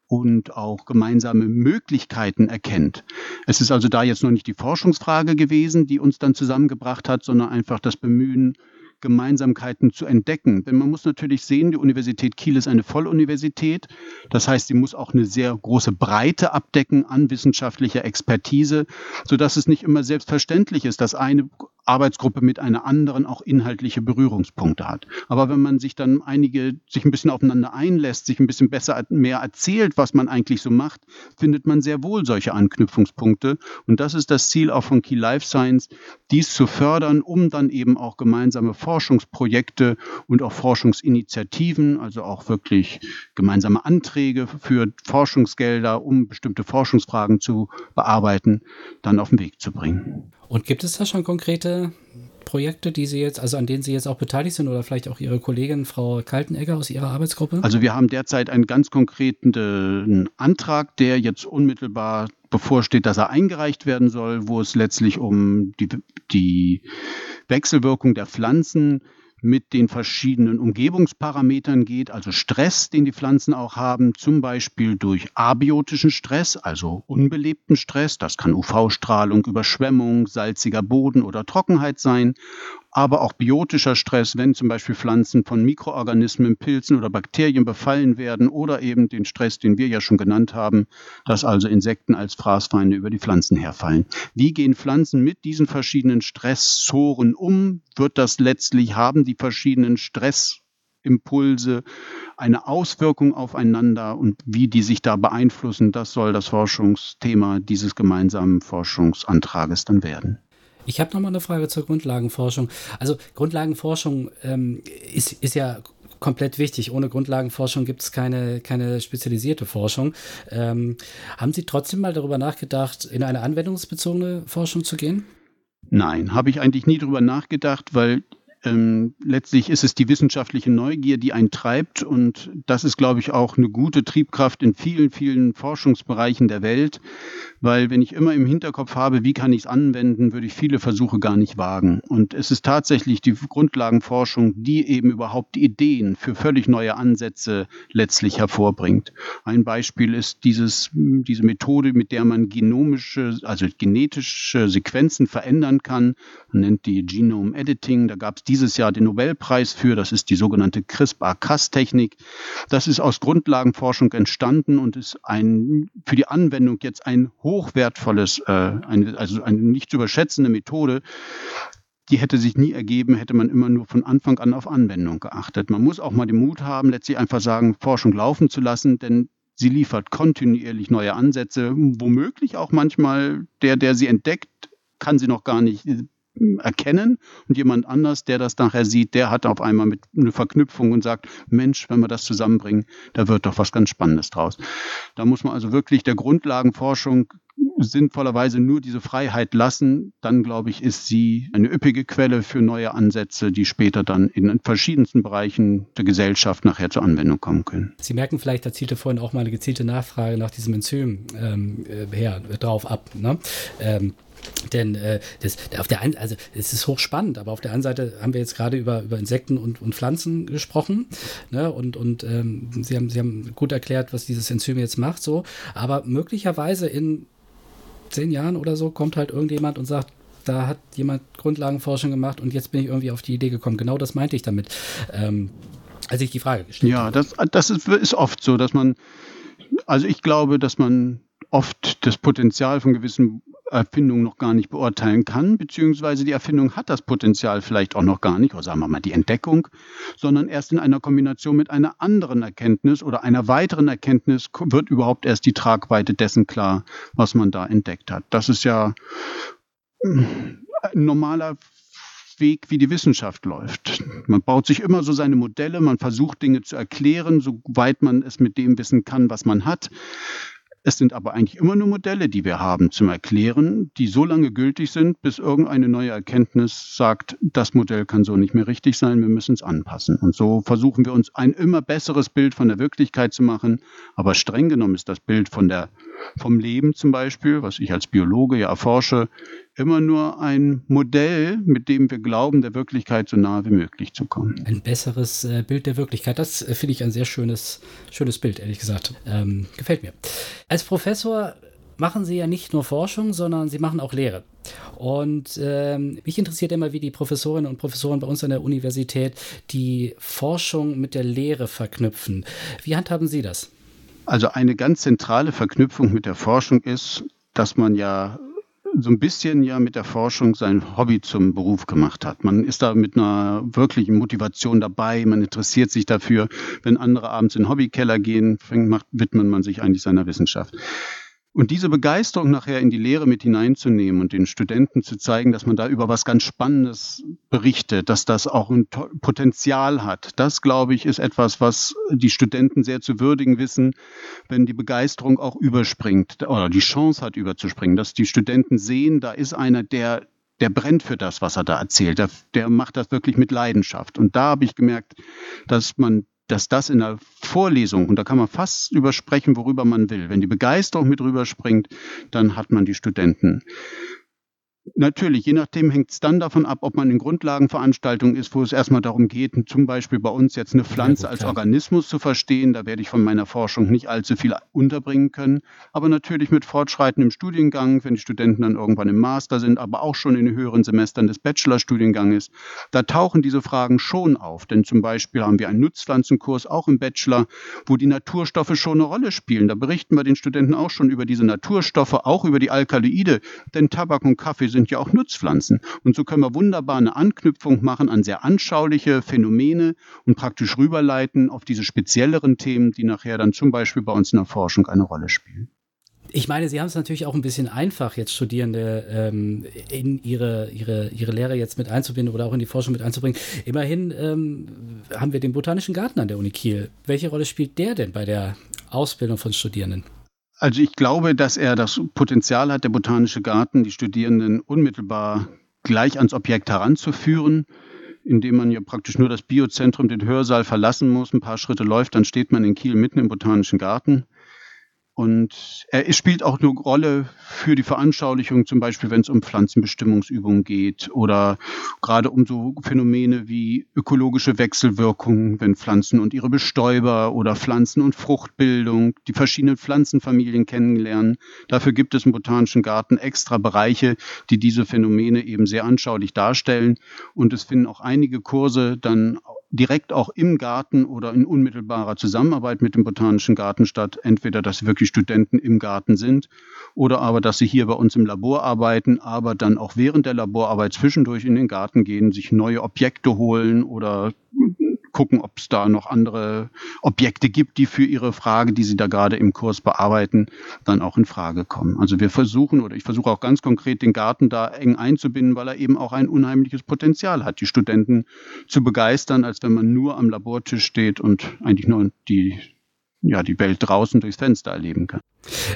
und auch gemeinsame Möglichkeiten erkennt. Es ist also da jetzt noch nicht die Forschungsfrage gewesen, die uns dann zusammengebracht hat, sondern einfach das Bemühen, Gemeinsamkeiten zu entdecken. Denn man muss natürlich sehen, die Universität Kiel ist eine Volluniversität. Das heißt, sie muss auch eine sehr große Breite abdecken an wissenschaftlicher Expertise, sodass es nicht immer selbstverständlich ist, dass eine Arbeitsgruppe mit einer anderen auch inhaltliche Berührungspunkte hat. Aber wenn man sich dann einige, sich ein bisschen aufeinander einlässt, sich ein bisschen besser mehr erzählt, was man eigentlich so macht, findet man sehr wohl solche Anknüpfungspunkte. Und das ist das Ziel auch von Key Life Science, dies zu fördern, um dann eben auch gemeinsame Forschungsprojekte und auch Forschungsinitiativen, also auch wirklich gemeinsame Anträge für Forschungsgelder, um bestimmte Forschungsfragen zu bearbeiten, dann auf den Weg zu bringen. Und gibt es da schon konkrete Projekte, die Sie jetzt, also an denen Sie jetzt auch beteiligt sind oder vielleicht auch Ihre Kollegin Frau Kaltenegger aus Ihrer Arbeitsgruppe? Also wir haben derzeit einen ganz konkreten Antrag, der jetzt unmittelbar bevorsteht, dass er eingereicht werden soll, wo es letztlich um die, die Wechselwirkung der Pflanzen mit den verschiedenen Umgebungsparametern geht, also Stress, den die Pflanzen auch haben, zum Beispiel durch abiotischen Stress, also unbelebten Stress, das kann UV-Strahlung, Überschwemmung, salziger Boden oder Trockenheit sein, aber auch biotischer Stress, wenn zum Beispiel Pflanzen von Mikroorganismen, Pilzen oder Bakterien befallen werden oder eben den Stress, den wir ja schon genannt haben, dass also Insekten als Fraßfeinde über die Pflanzen herfallen. Wie gehen Pflanzen mit diesen verschiedenen Stressoren um? Wird das letztlich haben, die verschiedenen Stressimpulse eine Auswirkung aufeinander und wie die sich da beeinflussen, das soll das Forschungsthema dieses gemeinsamen Forschungsantrages dann werden. Ich habe noch mal eine Frage zur Grundlagenforschung. Also Grundlagenforschung ähm, ist, ist ja komplett wichtig. Ohne Grundlagenforschung gibt es keine, keine spezialisierte Forschung. Ähm, haben Sie trotzdem mal darüber nachgedacht, in eine anwendungsbezogene Forschung zu gehen? Nein, habe ich eigentlich nie darüber nachgedacht, weil ähm, letztlich ist es die wissenschaftliche Neugier, die einen treibt. Und das ist, glaube ich, auch eine gute Triebkraft in vielen, vielen Forschungsbereichen der Welt. Weil wenn ich immer im Hinterkopf habe, wie kann ich es anwenden, würde ich viele Versuche gar nicht wagen. Und es ist tatsächlich die Grundlagenforschung, die eben überhaupt Ideen für völlig neue Ansätze letztlich hervorbringt. Ein Beispiel ist dieses, diese Methode, mit der man genomische, also genetische Sequenzen verändern kann. Man nennt die Genome Editing. Da gab es dieses Jahr den Nobelpreis für. Das ist die sogenannte CRISPR-Cas-Technik. Das ist aus Grundlagenforschung entstanden und ist ein, für die Anwendung jetzt ein hochwertvolles, äh, eine, also eine nicht zu überschätzende Methode, die hätte sich nie ergeben, hätte man immer nur von Anfang an auf Anwendung geachtet. Man muss auch mal den Mut haben, letztlich einfach sagen, Forschung laufen zu lassen, denn sie liefert kontinuierlich neue Ansätze, womöglich auch manchmal der, der sie entdeckt, kann sie noch gar nicht erkennen und jemand anders, der das nachher sieht, der hat auf einmal mit eine Verknüpfung und sagt, Mensch, wenn wir das zusammenbringen, da wird doch was ganz Spannendes draus. Da muss man also wirklich der Grundlagenforschung sinnvollerweise nur diese Freiheit lassen, dann glaube ich, ist sie eine üppige Quelle für neue Ansätze, die später dann in verschiedensten Bereichen der Gesellschaft nachher zur Anwendung kommen können. Sie merken vielleicht, da zielte vorhin auch mal eine gezielte Nachfrage nach diesem Enzym ähm, äh, her, drauf ab. Ne? Ähm, denn äh, das, auf der einen, also es ist hochspannend, aber auf der einen Seite haben wir jetzt gerade über, über Insekten und, und Pflanzen gesprochen. Ne? Und, und ähm, Sie, haben, Sie haben gut erklärt, was dieses Enzym jetzt macht, so. Aber möglicherweise in zehn Jahren oder so kommt halt irgendjemand und sagt, da hat jemand Grundlagenforschung gemacht und jetzt bin ich irgendwie auf die Idee gekommen. Genau das meinte ich damit, ähm, als ich die Frage gestellt habe. Ja, das, das ist oft so, dass man, also ich glaube, dass man oft das Potenzial von gewissen Erfindung noch gar nicht beurteilen kann, beziehungsweise die Erfindung hat das Potenzial vielleicht auch noch gar nicht, oder sagen wir mal die Entdeckung, sondern erst in einer Kombination mit einer anderen Erkenntnis oder einer weiteren Erkenntnis wird überhaupt erst die Tragweite dessen klar, was man da entdeckt hat. Das ist ja ein normaler Weg, wie die Wissenschaft läuft. Man baut sich immer so seine Modelle, man versucht Dinge zu erklären, soweit man es mit dem wissen kann, was man hat. Es sind aber eigentlich immer nur Modelle, die wir haben zum Erklären, die so lange gültig sind, bis irgendeine neue Erkenntnis sagt, das Modell kann so nicht mehr richtig sein, wir müssen es anpassen. Und so versuchen wir uns ein immer besseres Bild von der Wirklichkeit zu machen. Aber streng genommen ist das Bild von der, vom Leben zum Beispiel, was ich als Biologe ja erforsche, immer nur ein Modell, mit dem wir glauben, der Wirklichkeit so nahe wie möglich zu kommen. Ein besseres äh, Bild der Wirklichkeit. Das äh, finde ich ein sehr schönes, schönes Bild, ehrlich gesagt. Ähm, gefällt mir. Als Professor machen Sie ja nicht nur Forschung, sondern Sie machen auch Lehre. Und ähm, mich interessiert immer, wie die Professorinnen und Professoren bei uns an der Universität die Forschung mit der Lehre verknüpfen. Wie handhaben Sie das? Also eine ganz zentrale Verknüpfung mit der Forschung ist, dass man ja so ein bisschen ja mit der Forschung sein Hobby zum Beruf gemacht hat. Man ist da mit einer wirklichen Motivation dabei, man interessiert sich dafür. Wenn andere abends in den Hobbykeller gehen, fängt, macht, widmet man sich eigentlich seiner Wissenschaft. Und diese Begeisterung nachher in die Lehre mit hineinzunehmen und den Studenten zu zeigen, dass man da über was ganz Spannendes berichtet, dass das auch ein Potenzial hat, das, glaube ich, ist etwas, was die Studenten sehr zu würdigen wissen, wenn die Begeisterung auch überspringt oder die Chance hat, überzuspringen, dass die Studenten sehen, da ist einer, der der brennt für das, was er da erzählt. Der, der macht das wirklich mit Leidenschaft. Und da habe ich gemerkt, dass man dass das in der Vorlesung, und da kann man fast übersprechen, worüber man will, wenn die Begeisterung mit rüberspringt, dann hat man die Studenten. Natürlich, je nachdem hängt es dann davon ab, ob man in Grundlagenveranstaltungen ist, wo es erstmal darum geht, zum Beispiel bei uns jetzt eine Pflanze ja, als Organismus zu verstehen. Da werde ich von meiner Forschung nicht allzu viel unterbringen können. Aber natürlich mit Fortschreiten im Studiengang, wenn die Studenten dann irgendwann im Master sind, aber auch schon in den höheren Semestern des Bachelorstudienganges, da tauchen diese Fragen schon auf. Denn zum Beispiel haben wir einen Nutzpflanzenkurs auch im Bachelor, wo die Naturstoffe schon eine Rolle spielen. Da berichten wir den Studenten auch schon über diese Naturstoffe, auch über die Alkaloide. Denn Tabak und Kaffee sind sind ja auch Nutzpflanzen. Und so können wir wunderbar eine Anknüpfung machen an sehr anschauliche Phänomene und praktisch rüberleiten auf diese spezielleren Themen, die nachher dann zum Beispiel bei uns in der Forschung eine Rolle spielen. Ich meine, Sie haben es natürlich auch ein bisschen einfach, jetzt Studierende ähm, in ihre, ihre, ihre Lehre jetzt mit einzubinden oder auch in die Forschung mit einzubringen. Immerhin ähm, haben wir den Botanischen Garten an der Uni Kiel. Welche Rolle spielt der denn bei der Ausbildung von Studierenden? Also ich glaube, dass er das Potenzial hat, der Botanische Garten, die Studierenden unmittelbar gleich ans Objekt heranzuführen, indem man ja praktisch nur das Biozentrum, den Hörsaal verlassen muss, ein paar Schritte läuft, dann steht man in Kiel mitten im Botanischen Garten. Und er spielt auch eine Rolle für die Veranschaulichung, zum Beispiel wenn es um Pflanzenbestimmungsübungen geht oder gerade um so Phänomene wie ökologische Wechselwirkungen, wenn Pflanzen und ihre Bestäuber oder Pflanzen und Fruchtbildung, die verschiedenen Pflanzenfamilien kennenlernen. Dafür gibt es im Botanischen Garten extra Bereiche, die diese Phänomene eben sehr anschaulich darstellen. Und es finden auch einige Kurse dann direkt auch im Garten oder in unmittelbarer Zusammenarbeit mit dem Botanischen Garten statt. Entweder, dass wirklich Studenten im Garten sind oder aber, dass sie hier bei uns im Labor arbeiten, aber dann auch während der Laborarbeit zwischendurch in den Garten gehen, sich neue Objekte holen oder gucken, ob es da noch andere Objekte gibt, die für ihre Frage, die sie da gerade im Kurs bearbeiten, dann auch in Frage kommen. Also wir versuchen oder ich versuche auch ganz konkret den Garten da eng einzubinden, weil er eben auch ein unheimliches Potenzial hat, die Studenten zu begeistern, als wenn man nur am Labortisch steht und eigentlich nur die ja, die Welt draußen durchs Fenster erleben kann.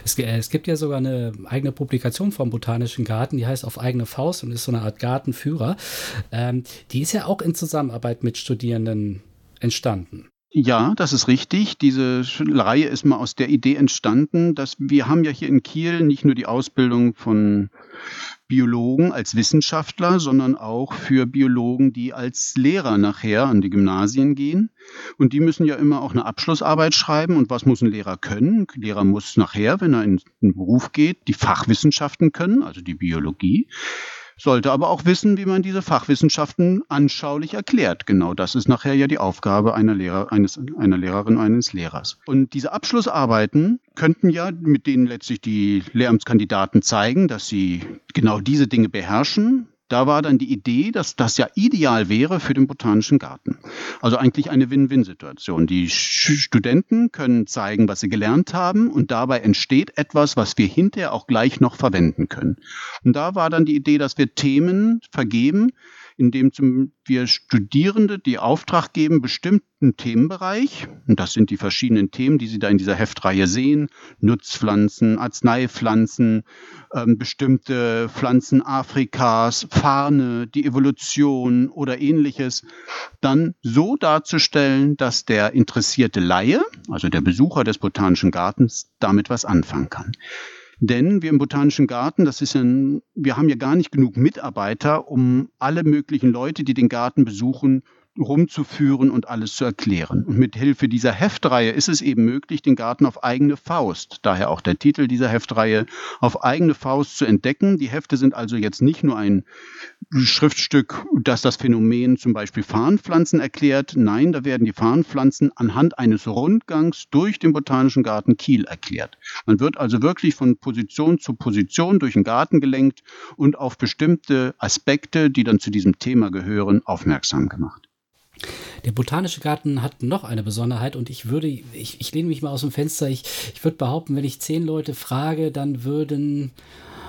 Es, es, gibt ja sogar eine eigene Publikation vom Botanischen Garten, die heißt Auf eigene Faust und ist so eine Art Gartenführer. Ähm, die ist ja auch in Zusammenarbeit mit Studierenden entstanden. Ja, das ist richtig. Diese Reihe ist mal aus der Idee entstanden, dass wir haben ja hier in Kiel nicht nur die Ausbildung von Biologen als Wissenschaftler, sondern auch für Biologen, die als Lehrer nachher an die Gymnasien gehen. Und die müssen ja immer auch eine Abschlussarbeit schreiben. Und was muss ein Lehrer können? Ein Lehrer muss nachher, wenn er in den Beruf geht, die Fachwissenschaften können, also die Biologie sollte aber auch wissen, wie man diese Fachwissenschaften anschaulich erklärt. Genau das ist nachher ja die Aufgabe einer, Lehrer, eines, einer Lehrerin, eines Lehrers. Und diese Abschlussarbeiten könnten ja, mit denen letztlich die Lehramtskandidaten zeigen, dass sie genau diese Dinge beherrschen, da war dann die Idee, dass das ja ideal wäre für den Botanischen Garten. Also eigentlich eine Win-Win-Situation. Die Studenten können zeigen, was sie gelernt haben und dabei entsteht etwas, was wir hinterher auch gleich noch verwenden können. Und da war dann die Idee, dass wir Themen vergeben, indem wir Studierende die Auftrag geben, bestimmten Themenbereich, und das sind die verschiedenen Themen, die Sie da in dieser Heftreihe sehen, Nutzpflanzen, Arzneipflanzen, ähm, bestimmte Pflanzen Afrikas, Farne, die Evolution oder ähnliches, dann so darzustellen, dass der interessierte Laie, also der Besucher des Botanischen Gartens, damit was anfangen kann. Denn wir im Botanischen Garten, das ist ein, wir haben ja gar nicht genug Mitarbeiter, um alle möglichen Leute, die den Garten besuchen, rumzuführen und alles zu erklären. Und mit Hilfe dieser Heftreihe ist es eben möglich, den Garten auf eigene Faust, daher auch der Titel dieser Heftreihe, auf eigene Faust zu entdecken. Die Hefte sind also jetzt nicht nur ein Schriftstück, das das Phänomen zum Beispiel Farnpflanzen erklärt. Nein, da werden die Farnpflanzen anhand eines Rundgangs durch den Botanischen Garten Kiel erklärt. Man wird also wirklich von Position zu Position durch den Garten gelenkt und auf bestimmte Aspekte, die dann zu diesem Thema gehören, aufmerksam gemacht. Der Botanische Garten hat noch eine Besonderheit und ich würde, ich, ich lehne mich mal aus dem Fenster, ich, ich würde behaupten, wenn ich zehn Leute frage, dann würden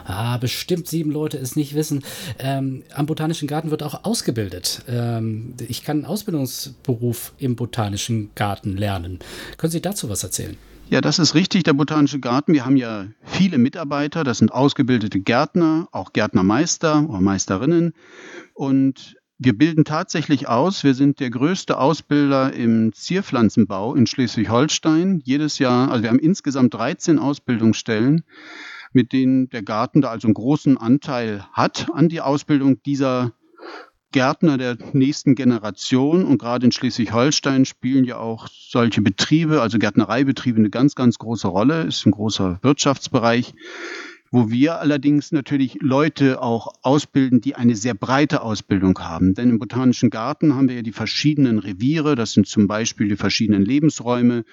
ah, bestimmt sieben Leute es nicht wissen. Ähm, am Botanischen Garten wird auch ausgebildet. Ähm, ich kann einen Ausbildungsberuf im Botanischen Garten lernen. Können Sie dazu was erzählen? Ja, das ist richtig, der Botanische Garten. Wir haben ja viele Mitarbeiter, das sind ausgebildete Gärtner, auch Gärtnermeister oder Meisterinnen. Und wir bilden tatsächlich aus. Wir sind der größte Ausbilder im Zierpflanzenbau in Schleswig-Holstein. Jedes Jahr, also wir haben insgesamt 13 Ausbildungsstellen, mit denen der Garten da also einen großen Anteil hat an die Ausbildung dieser Gärtner der nächsten Generation. Und gerade in Schleswig-Holstein spielen ja auch solche Betriebe, also Gärtnereibetriebe, eine ganz, ganz große Rolle. Ist ein großer Wirtschaftsbereich wo wir allerdings natürlich Leute auch ausbilden, die eine sehr breite Ausbildung haben. Denn im Botanischen Garten haben wir ja die verschiedenen Reviere, das sind zum Beispiel die verschiedenen Lebensräume,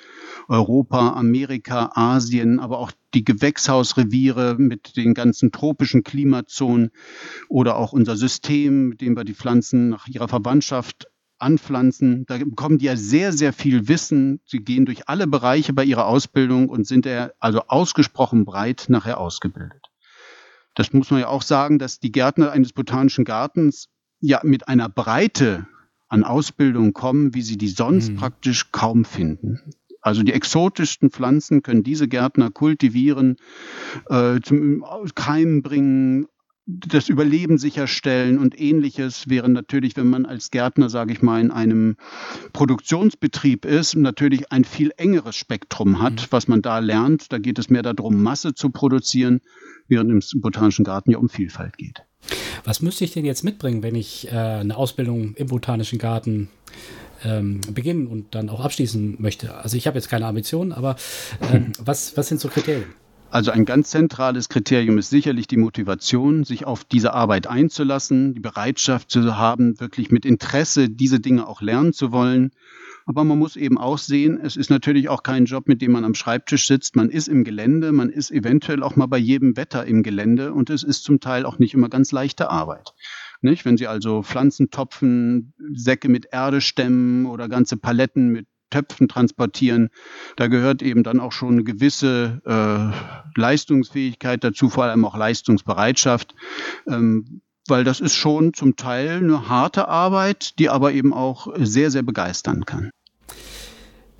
Europa, Amerika, Asien, aber auch die Gewächshausreviere mit den ganzen tropischen Klimazonen oder auch unser System, mit dem wir die Pflanzen nach ihrer Verwandtschaft anpflanzen. Da bekommen die ja sehr, sehr viel Wissen. Sie gehen durch alle Bereiche bei ihrer Ausbildung und sind ja also ausgesprochen breit nachher ausgebildet. Das muss man ja auch sagen, dass die Gärtner eines botanischen Gartens ja mit einer Breite an Ausbildung kommen, wie sie die sonst mhm. praktisch kaum finden. Also die exotischsten Pflanzen können diese Gärtner kultivieren, äh, zum Keimen bringen, das Überleben sicherstellen und ähnliches wäre natürlich, wenn man als Gärtner, sage ich mal, in einem Produktionsbetrieb ist, natürlich ein viel engeres Spektrum hat, mhm. was man da lernt. Da geht es mehr darum, Masse zu produzieren, während im Botanischen Garten ja um Vielfalt geht. Was müsste ich denn jetzt mitbringen, wenn ich äh, eine Ausbildung im Botanischen Garten ähm, beginnen und dann auch abschließen möchte? Also ich habe jetzt keine Ambitionen, aber äh, was, was sind so Kriterien? Also ein ganz zentrales Kriterium ist sicherlich die Motivation, sich auf diese Arbeit einzulassen, die Bereitschaft zu haben, wirklich mit Interesse diese Dinge auch lernen zu wollen. Aber man muss eben auch sehen, es ist natürlich auch kein Job, mit dem man am Schreibtisch sitzt. Man ist im Gelände, man ist eventuell auch mal bei jedem Wetter im Gelände und es ist zum Teil auch nicht immer ganz leichte Arbeit. Nicht? Wenn Sie also Pflanzen topfen, Säcke mit Erde stemmen oder ganze Paletten mit Töpfen transportieren. Da gehört eben dann auch schon eine gewisse äh, Leistungsfähigkeit dazu, vor allem auch Leistungsbereitschaft. Ähm, weil das ist schon zum Teil eine harte Arbeit, die aber eben auch sehr, sehr begeistern kann.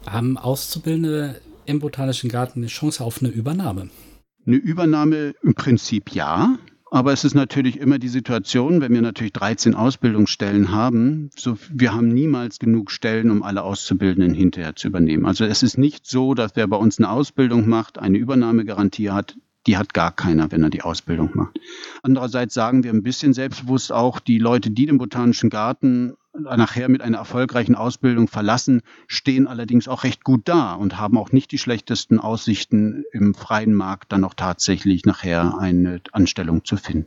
Haben Auszubildende im Botanischen Garten eine Chance auf eine Übernahme? Eine Übernahme im Prinzip ja. Aber es ist natürlich immer die Situation, wenn wir natürlich 13 Ausbildungsstellen haben, so, wir haben niemals genug Stellen, um alle Auszubildenden hinterher zu übernehmen. Also es ist nicht so, dass wer bei uns eine Ausbildung macht, eine Übernahmegarantie hat, die hat gar keiner, wenn er die Ausbildung macht. Andererseits sagen wir ein bisschen selbstbewusst auch, die Leute, die den Botanischen Garten nachher mit einer erfolgreichen Ausbildung verlassen, stehen allerdings auch recht gut da und haben auch nicht die schlechtesten Aussichten im freien Markt dann auch tatsächlich nachher eine Anstellung zu finden.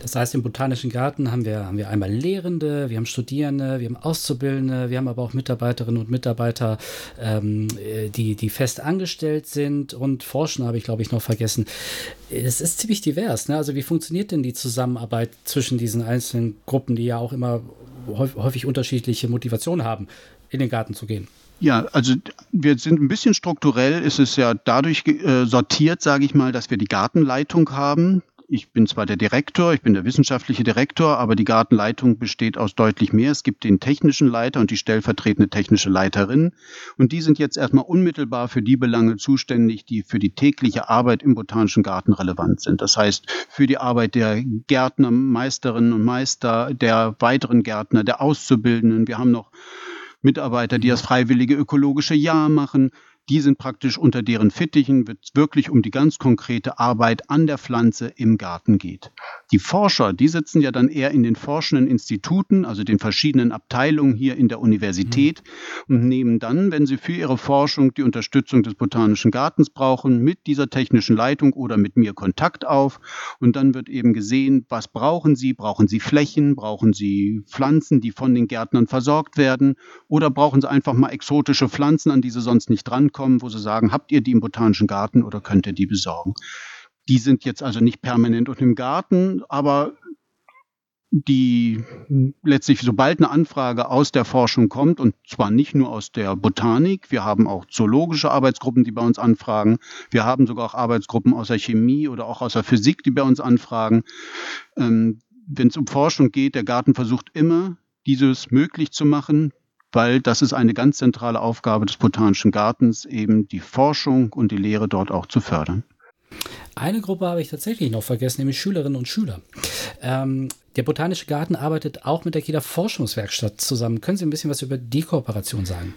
Das heißt, im Botanischen Garten haben wir, haben wir einmal Lehrende, wir haben Studierende, wir haben Auszubildende, wir haben aber auch Mitarbeiterinnen und Mitarbeiter, ähm, die, die fest angestellt sind und Forschen habe ich, glaube ich, noch vergessen. Es ist ziemlich divers. Ne? Also wie funktioniert denn die Zusammenarbeit zwischen diesen einzelnen Gruppen, die ja auch immer häufig unterschiedliche Motivationen haben, in den Garten zu gehen? Ja, also wir sind ein bisschen strukturell, ist es ja dadurch äh, sortiert, sage ich mal, dass wir die Gartenleitung haben. Ich bin zwar der Direktor, ich bin der wissenschaftliche Direktor, aber die Gartenleitung besteht aus deutlich mehr. Es gibt den technischen Leiter und die stellvertretende technische Leiterin. Und die sind jetzt erstmal unmittelbar für die Belange zuständig, die für die tägliche Arbeit im Botanischen Garten relevant sind. Das heißt, für die Arbeit der Gärtner, Meisterinnen und Meister, der weiteren Gärtner, der Auszubildenden. Wir haben noch Mitarbeiter, die das freiwillige ökologische Jahr machen. Die sind praktisch unter deren Fittichen, wird es wirklich um die ganz konkrete Arbeit an der Pflanze im Garten geht. Die Forscher, die sitzen ja dann eher in den forschenden Instituten, also den verschiedenen Abteilungen hier in der Universität mhm. und nehmen dann, wenn sie für ihre Forschung die Unterstützung des Botanischen Gartens brauchen, mit dieser technischen Leitung oder mit mir Kontakt auf. Und dann wird eben gesehen, was brauchen sie? Brauchen sie Flächen? Brauchen sie Pflanzen, die von den Gärtnern versorgt werden? Oder brauchen sie einfach mal exotische Pflanzen, an die sie sonst nicht dran kommen, wo sie sagen, habt ihr die im Botanischen Garten oder könnt ihr die besorgen? Die sind jetzt also nicht permanent und im Garten, aber die letztlich, sobald eine Anfrage aus der Forschung kommt, und zwar nicht nur aus der Botanik, wir haben auch zoologische Arbeitsgruppen, die bei uns anfragen, wir haben sogar auch Arbeitsgruppen aus der Chemie oder auch aus der Physik, die bei uns anfragen. Ähm, Wenn es um Forschung geht, der Garten versucht immer, dieses möglich zu machen, weil das ist eine ganz zentrale Aufgabe des Botanischen Gartens, eben die Forschung und die Lehre dort auch zu fördern. Eine Gruppe habe ich tatsächlich noch vergessen, nämlich Schülerinnen und Schüler. Ähm, der Botanische Garten arbeitet auch mit der Kieler Forschungswerkstatt zusammen. Können Sie ein bisschen was über die Kooperation sagen?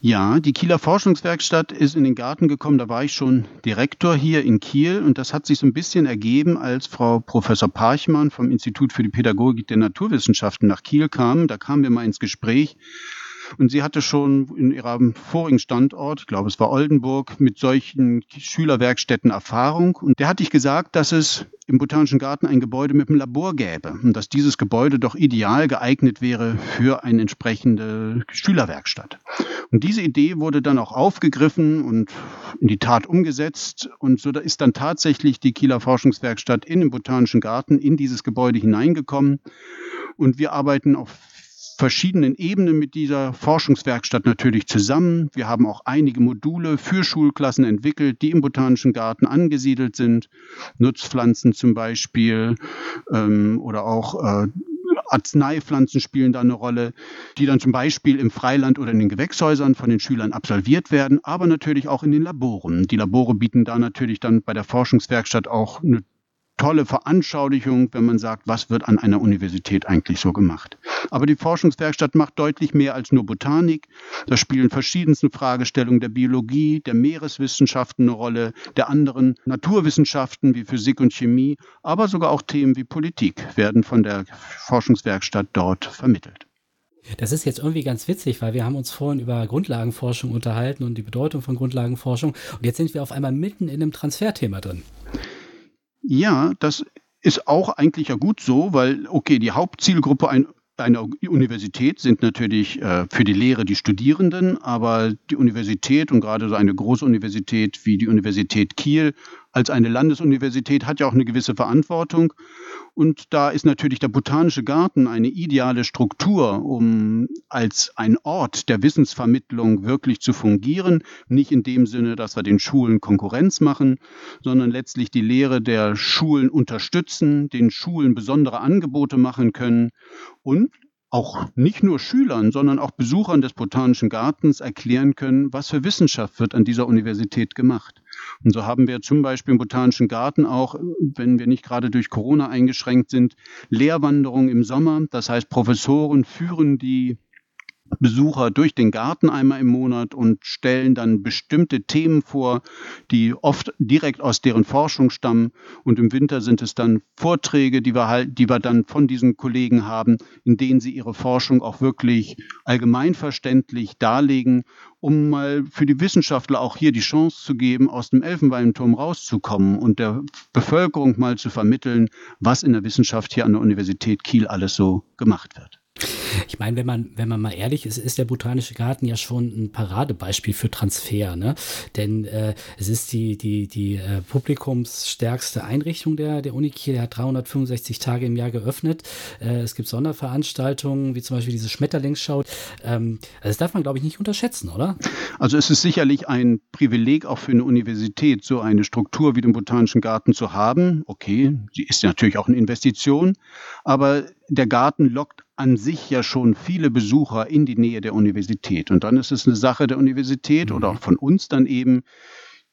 Ja, die Kieler Forschungswerkstatt ist in den Garten gekommen. Da war ich schon Direktor hier in Kiel und das hat sich so ein bisschen ergeben, als Frau Professor Parchmann vom Institut für die Pädagogik der Naturwissenschaften nach Kiel kam. Da kamen wir mal ins Gespräch und sie hatte schon in ihrem vorigen Standort, ich glaube es war Oldenburg, mit solchen Schülerwerkstätten Erfahrung. Und der hatte ich gesagt, dass es im Botanischen Garten ein Gebäude mit einem Labor gäbe und dass dieses Gebäude doch ideal geeignet wäre für eine entsprechende Schülerwerkstatt. Und diese Idee wurde dann auch aufgegriffen und in die Tat umgesetzt. Und so ist dann tatsächlich die Kieler Forschungswerkstatt in den Botanischen Garten in dieses Gebäude hineingekommen. Und wir arbeiten auf verschiedenen Ebenen mit dieser Forschungswerkstatt natürlich zusammen. Wir haben auch einige Module für Schulklassen entwickelt, die im Botanischen Garten angesiedelt sind. Nutzpflanzen zum Beispiel ähm, oder auch äh, Arzneipflanzen spielen da eine Rolle, die dann zum Beispiel im Freiland oder in den Gewächshäusern von den Schülern absolviert werden, aber natürlich auch in den Laboren. Die Labore bieten da natürlich dann bei der Forschungswerkstatt auch eine tolle Veranschaulichung, wenn man sagt, was wird an einer Universität eigentlich so gemacht. Aber die Forschungswerkstatt macht deutlich mehr als nur Botanik. Da spielen verschiedenste Fragestellungen der Biologie, der Meereswissenschaften eine Rolle, der anderen Naturwissenschaften wie Physik und Chemie, aber sogar auch Themen wie Politik werden von der Forschungswerkstatt dort vermittelt. Das ist jetzt irgendwie ganz witzig, weil wir haben uns vorhin über Grundlagenforschung unterhalten und die Bedeutung von Grundlagenforschung und jetzt sind wir auf einmal mitten in einem Transferthema drin. Ja, das ist auch eigentlich ja gut so, weil, okay, die Hauptzielgruppe ein, einer Universität sind natürlich äh, für die Lehre die Studierenden, aber die Universität und gerade so eine große Universität wie die Universität Kiel als eine Landesuniversität hat ja auch eine gewisse Verantwortung. Und da ist natürlich der Botanische Garten eine ideale Struktur, um als ein Ort der Wissensvermittlung wirklich zu fungieren. Nicht in dem Sinne, dass wir den Schulen Konkurrenz machen, sondern letztlich die Lehre der Schulen unterstützen, den Schulen besondere Angebote machen können und auch nicht nur Schülern, sondern auch Besuchern des Botanischen Gartens erklären können, was für Wissenschaft wird an dieser Universität gemacht. Und so haben wir zum Beispiel im Botanischen Garten auch, wenn wir nicht gerade durch Corona eingeschränkt sind, Lehrwanderungen im Sommer. Das heißt, Professoren führen die Besucher durch den Garten einmal im Monat und stellen dann bestimmte Themen vor, die oft direkt aus deren Forschung stammen. Und im Winter sind es dann Vorträge, die wir halt, die wir dann von diesen Kollegen haben, in denen sie ihre Forschung auch wirklich allgemeinverständlich darlegen, um mal für die Wissenschaftler auch hier die Chance zu geben, aus dem Elfenbeinturm rauszukommen und der Bevölkerung mal zu vermitteln, was in der Wissenschaft hier an der Universität Kiel alles so gemacht wird. Ich meine, wenn man, wenn man mal ehrlich ist, ist der Botanische Garten ja schon ein Paradebeispiel für Transfer, ne? Denn äh, es ist die, die, die äh, publikumsstärkste Einrichtung der, der Uni Kiel. Der hat 365 Tage im Jahr geöffnet. Äh, es gibt Sonderveranstaltungen, wie zum Beispiel diese Schmetterlingsschau. Ähm, also das darf man, glaube ich, nicht unterschätzen, oder? Also es ist sicherlich ein Privileg auch für eine Universität, so eine Struktur wie den Botanischen Garten zu haben. Okay, sie ist natürlich auch eine Investition, aber der Garten lockt an sich ja schon viele Besucher in die Nähe der Universität. Und dann ist es eine Sache der Universität oder auch mhm. von uns dann eben,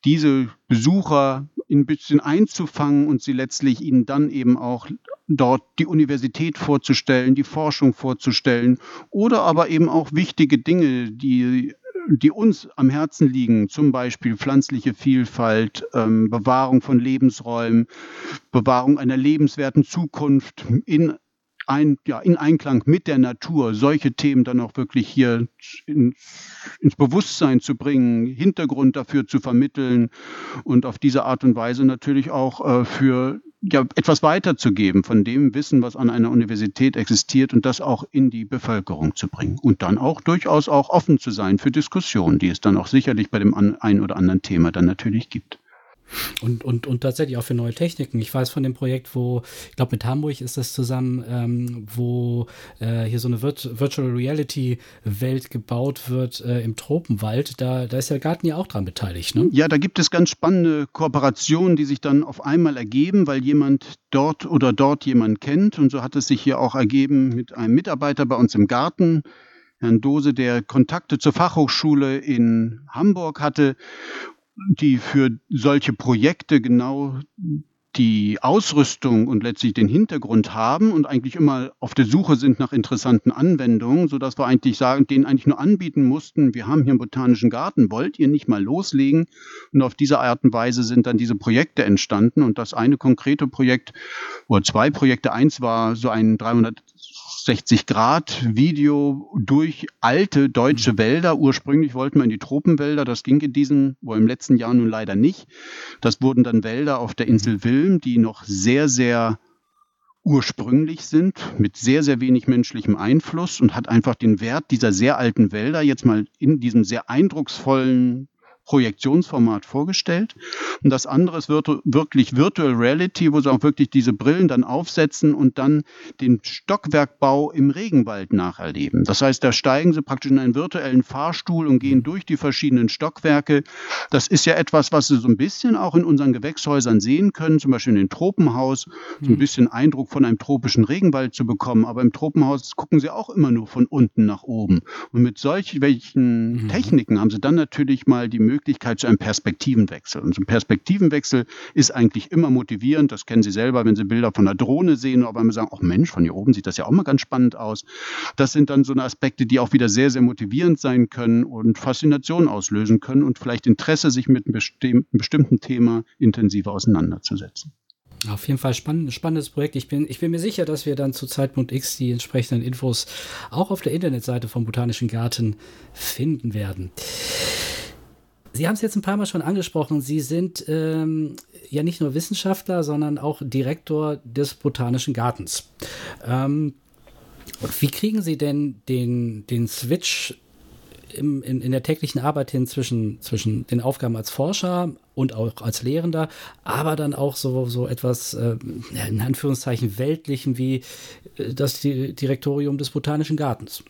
diese Besucher ein bisschen einzufangen und sie letztlich ihnen dann eben auch dort die Universität vorzustellen, die Forschung vorzustellen oder aber eben auch wichtige Dinge, die die uns am Herzen liegen, zum Beispiel pflanzliche Vielfalt, ähm, Bewahrung von Lebensräumen, Bewahrung einer lebenswerten Zukunft in ein, ja, in Einklang mit der Natur solche Themen dann auch wirklich hier ins, ins Bewusstsein zu bringen, Hintergrund dafür zu vermitteln und auf diese Art und Weise natürlich auch äh, für ja, etwas weiterzugeben von dem Wissen, was an einer Universität existiert und das auch in die Bevölkerung zu bringen. Und dann auch durchaus auch offen zu sein für Diskussionen, die es dann auch sicherlich bei dem ein oder anderen Thema dann natürlich gibt. Und, und, und tatsächlich auch für neue Techniken. Ich weiß von dem Projekt, wo, ich glaube, mit Hamburg ist das zusammen, ähm, wo äh, hier so eine Virt Virtual Reality Welt gebaut wird äh, im Tropenwald. Da, da ist der Garten ja auch dran beteiligt. Ne? Ja, da gibt es ganz spannende Kooperationen, die sich dann auf einmal ergeben, weil jemand dort oder dort jemand kennt. Und so hat es sich hier auch ergeben mit einem Mitarbeiter bei uns im Garten. Herrn Dose, der Kontakte zur Fachhochschule in Hamburg hatte die für solche Projekte genau die Ausrüstung und letztlich den Hintergrund haben und eigentlich immer auf der Suche sind nach interessanten Anwendungen, so dass wir eigentlich sagen, denen eigentlich nur anbieten mussten, wir haben hier einen botanischen Garten, wollt ihr nicht mal loslegen? Und auf diese Art und Weise sind dann diese Projekte entstanden und das eine konkrete Projekt oder zwei Projekte, eins war so ein 300 360-Grad-Video durch alte deutsche mhm. Wälder. Ursprünglich wollten wir in die Tropenwälder. Das ging in diesem, wohl im letzten Jahr nun leider nicht. Das wurden dann Wälder auf der Insel mhm. Wilm, die noch sehr, sehr ursprünglich sind, mit sehr, sehr wenig menschlichem Einfluss und hat einfach den Wert dieser sehr alten Wälder jetzt mal in diesem sehr eindrucksvollen Projektionsformat vorgestellt. Und das andere ist virtu wirklich Virtual Reality, wo sie auch wirklich diese Brillen dann aufsetzen und dann den Stockwerkbau im Regenwald nacherleben. Das heißt, da steigen sie praktisch in einen virtuellen Fahrstuhl und gehen durch die verschiedenen Stockwerke. Das ist ja etwas, was sie so ein bisschen auch in unseren Gewächshäusern sehen können, zum Beispiel in den Tropenhaus, so ein mhm. bisschen Eindruck von einem tropischen Regenwald zu bekommen. Aber im Tropenhaus gucken sie auch immer nur von unten nach oben. Und mit solchen mhm. Techniken haben sie dann natürlich mal die Möglichkeit, Möglichkeit zu einem Perspektivenwechsel. Und so ein Perspektivenwechsel ist eigentlich immer motivierend. Das kennen Sie selber, wenn Sie Bilder von einer Drohne sehen, oder wenn Sie sagen, ach Mensch, von hier oben sieht das ja auch mal ganz spannend aus. Das sind dann so Aspekte, die auch wieder sehr, sehr motivierend sein können und Faszination auslösen können und vielleicht Interesse, sich mit einem bestimmten Thema intensiver auseinanderzusetzen. Auf jeden Fall spann spannendes Projekt. Ich bin, ich bin mir sicher, dass wir dann zu Zeitpunkt X die entsprechenden Infos auch auf der Internetseite vom Botanischen Garten finden werden. Sie haben es jetzt ein paar Mal schon angesprochen. Sie sind ähm, ja nicht nur Wissenschaftler, sondern auch Direktor des Botanischen Gartens. Ähm, wie kriegen Sie denn den, den Switch im, in, in, der täglichen Arbeit hin zwischen, zwischen den Aufgaben als Forscher und auch als Lehrender, aber dann auch so, so etwas, äh, in Anführungszeichen, Weltlichen wie äh, das Direktorium des Botanischen Gartens?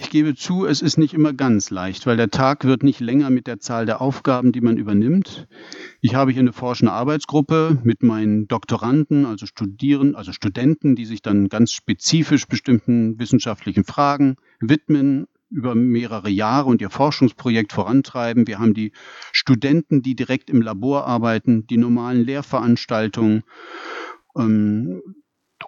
Ich gebe zu, es ist nicht immer ganz leicht, weil der Tag wird nicht länger mit der Zahl der Aufgaben, die man übernimmt. Ich habe hier eine forschende Arbeitsgruppe mit meinen Doktoranden, also Studieren, also Studenten, die sich dann ganz spezifisch bestimmten wissenschaftlichen Fragen widmen über mehrere Jahre und ihr Forschungsprojekt vorantreiben. Wir haben die Studenten, die direkt im Labor arbeiten, die normalen Lehrveranstaltungen. Ähm,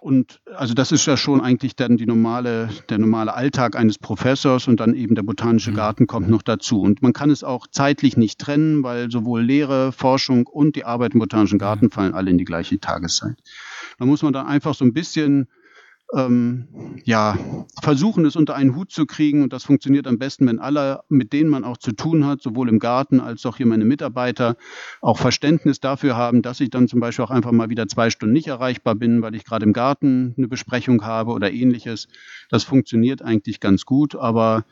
und also das ist ja schon eigentlich dann die normale, der normale Alltag eines Professors und dann eben der botanische mhm. Garten kommt noch dazu. Und man kann es auch zeitlich nicht trennen, weil sowohl Lehre, Forschung und die Arbeit im botanischen Garten fallen alle in die gleiche Tageszeit. Da muss man dann einfach so ein bisschen ähm, ja, versuchen, es unter einen Hut zu kriegen. Und das funktioniert am besten, wenn alle, mit denen man auch zu tun hat, sowohl im Garten als auch hier meine Mitarbeiter, auch Verständnis dafür haben, dass ich dann zum Beispiel auch einfach mal wieder zwei Stunden nicht erreichbar bin, weil ich gerade im Garten eine Besprechung habe oder ähnliches. Das funktioniert eigentlich ganz gut, aber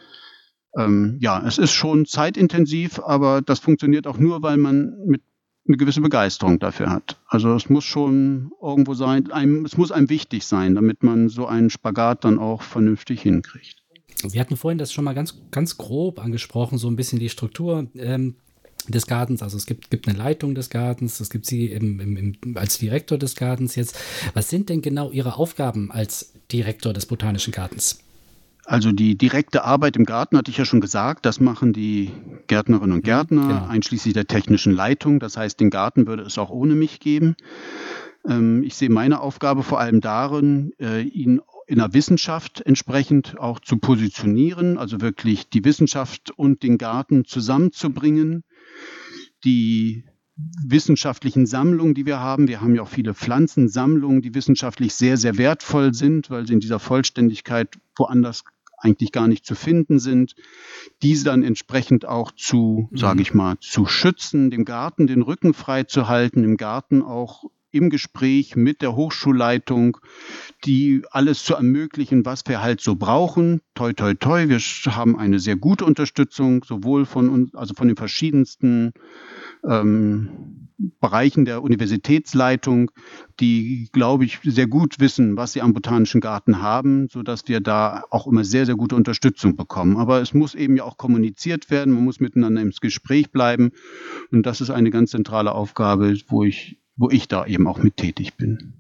ähm, ja, es ist schon zeitintensiv, aber das funktioniert auch nur, weil man mit eine gewisse Begeisterung dafür hat. Also es muss schon irgendwo sein, einem, es muss einem wichtig sein, damit man so einen Spagat dann auch vernünftig hinkriegt. Wir hatten vorhin das schon mal ganz, ganz grob angesprochen, so ein bisschen die Struktur. Ähm des Gartens. Also es gibt, gibt eine Leitung des Gartens, es gibt sie im, im, im, als Direktor des Gartens jetzt. Was sind denn genau Ihre Aufgaben als Direktor des Botanischen Gartens? Also die direkte Arbeit im Garten hatte ich ja schon gesagt, das machen die Gärtnerinnen und Gärtner, genau. einschließlich der technischen Leitung. Das heißt, den Garten würde es auch ohne mich geben. Ähm, ich sehe meine Aufgabe vor allem darin, äh, ihn in der Wissenschaft entsprechend auch zu positionieren, also wirklich die Wissenschaft und den Garten zusammenzubringen. Die wissenschaftlichen Sammlungen, die wir haben. Wir haben ja auch viele Pflanzensammlungen, die wissenschaftlich sehr, sehr wertvoll sind, weil sie in dieser Vollständigkeit woanders eigentlich gar nicht zu finden sind, diese dann entsprechend auch zu, mhm. sage ich mal, zu schützen, dem Garten den Rücken frei zu halten, im Garten auch im Gespräch mit der Hochschulleitung, die alles zu ermöglichen, was wir halt so brauchen. Toi, toi, toi. Wir haben eine sehr gute Unterstützung, sowohl von uns, also von den verschiedensten ähm, Bereichen der Universitätsleitung, die, glaube ich, sehr gut wissen, was sie am Botanischen Garten haben, so dass wir da auch immer sehr, sehr gute Unterstützung bekommen. Aber es muss eben ja auch kommuniziert werden, man muss miteinander ins Gespräch bleiben. Und das ist eine ganz zentrale Aufgabe, wo ich, wo ich da eben auch mit tätig bin.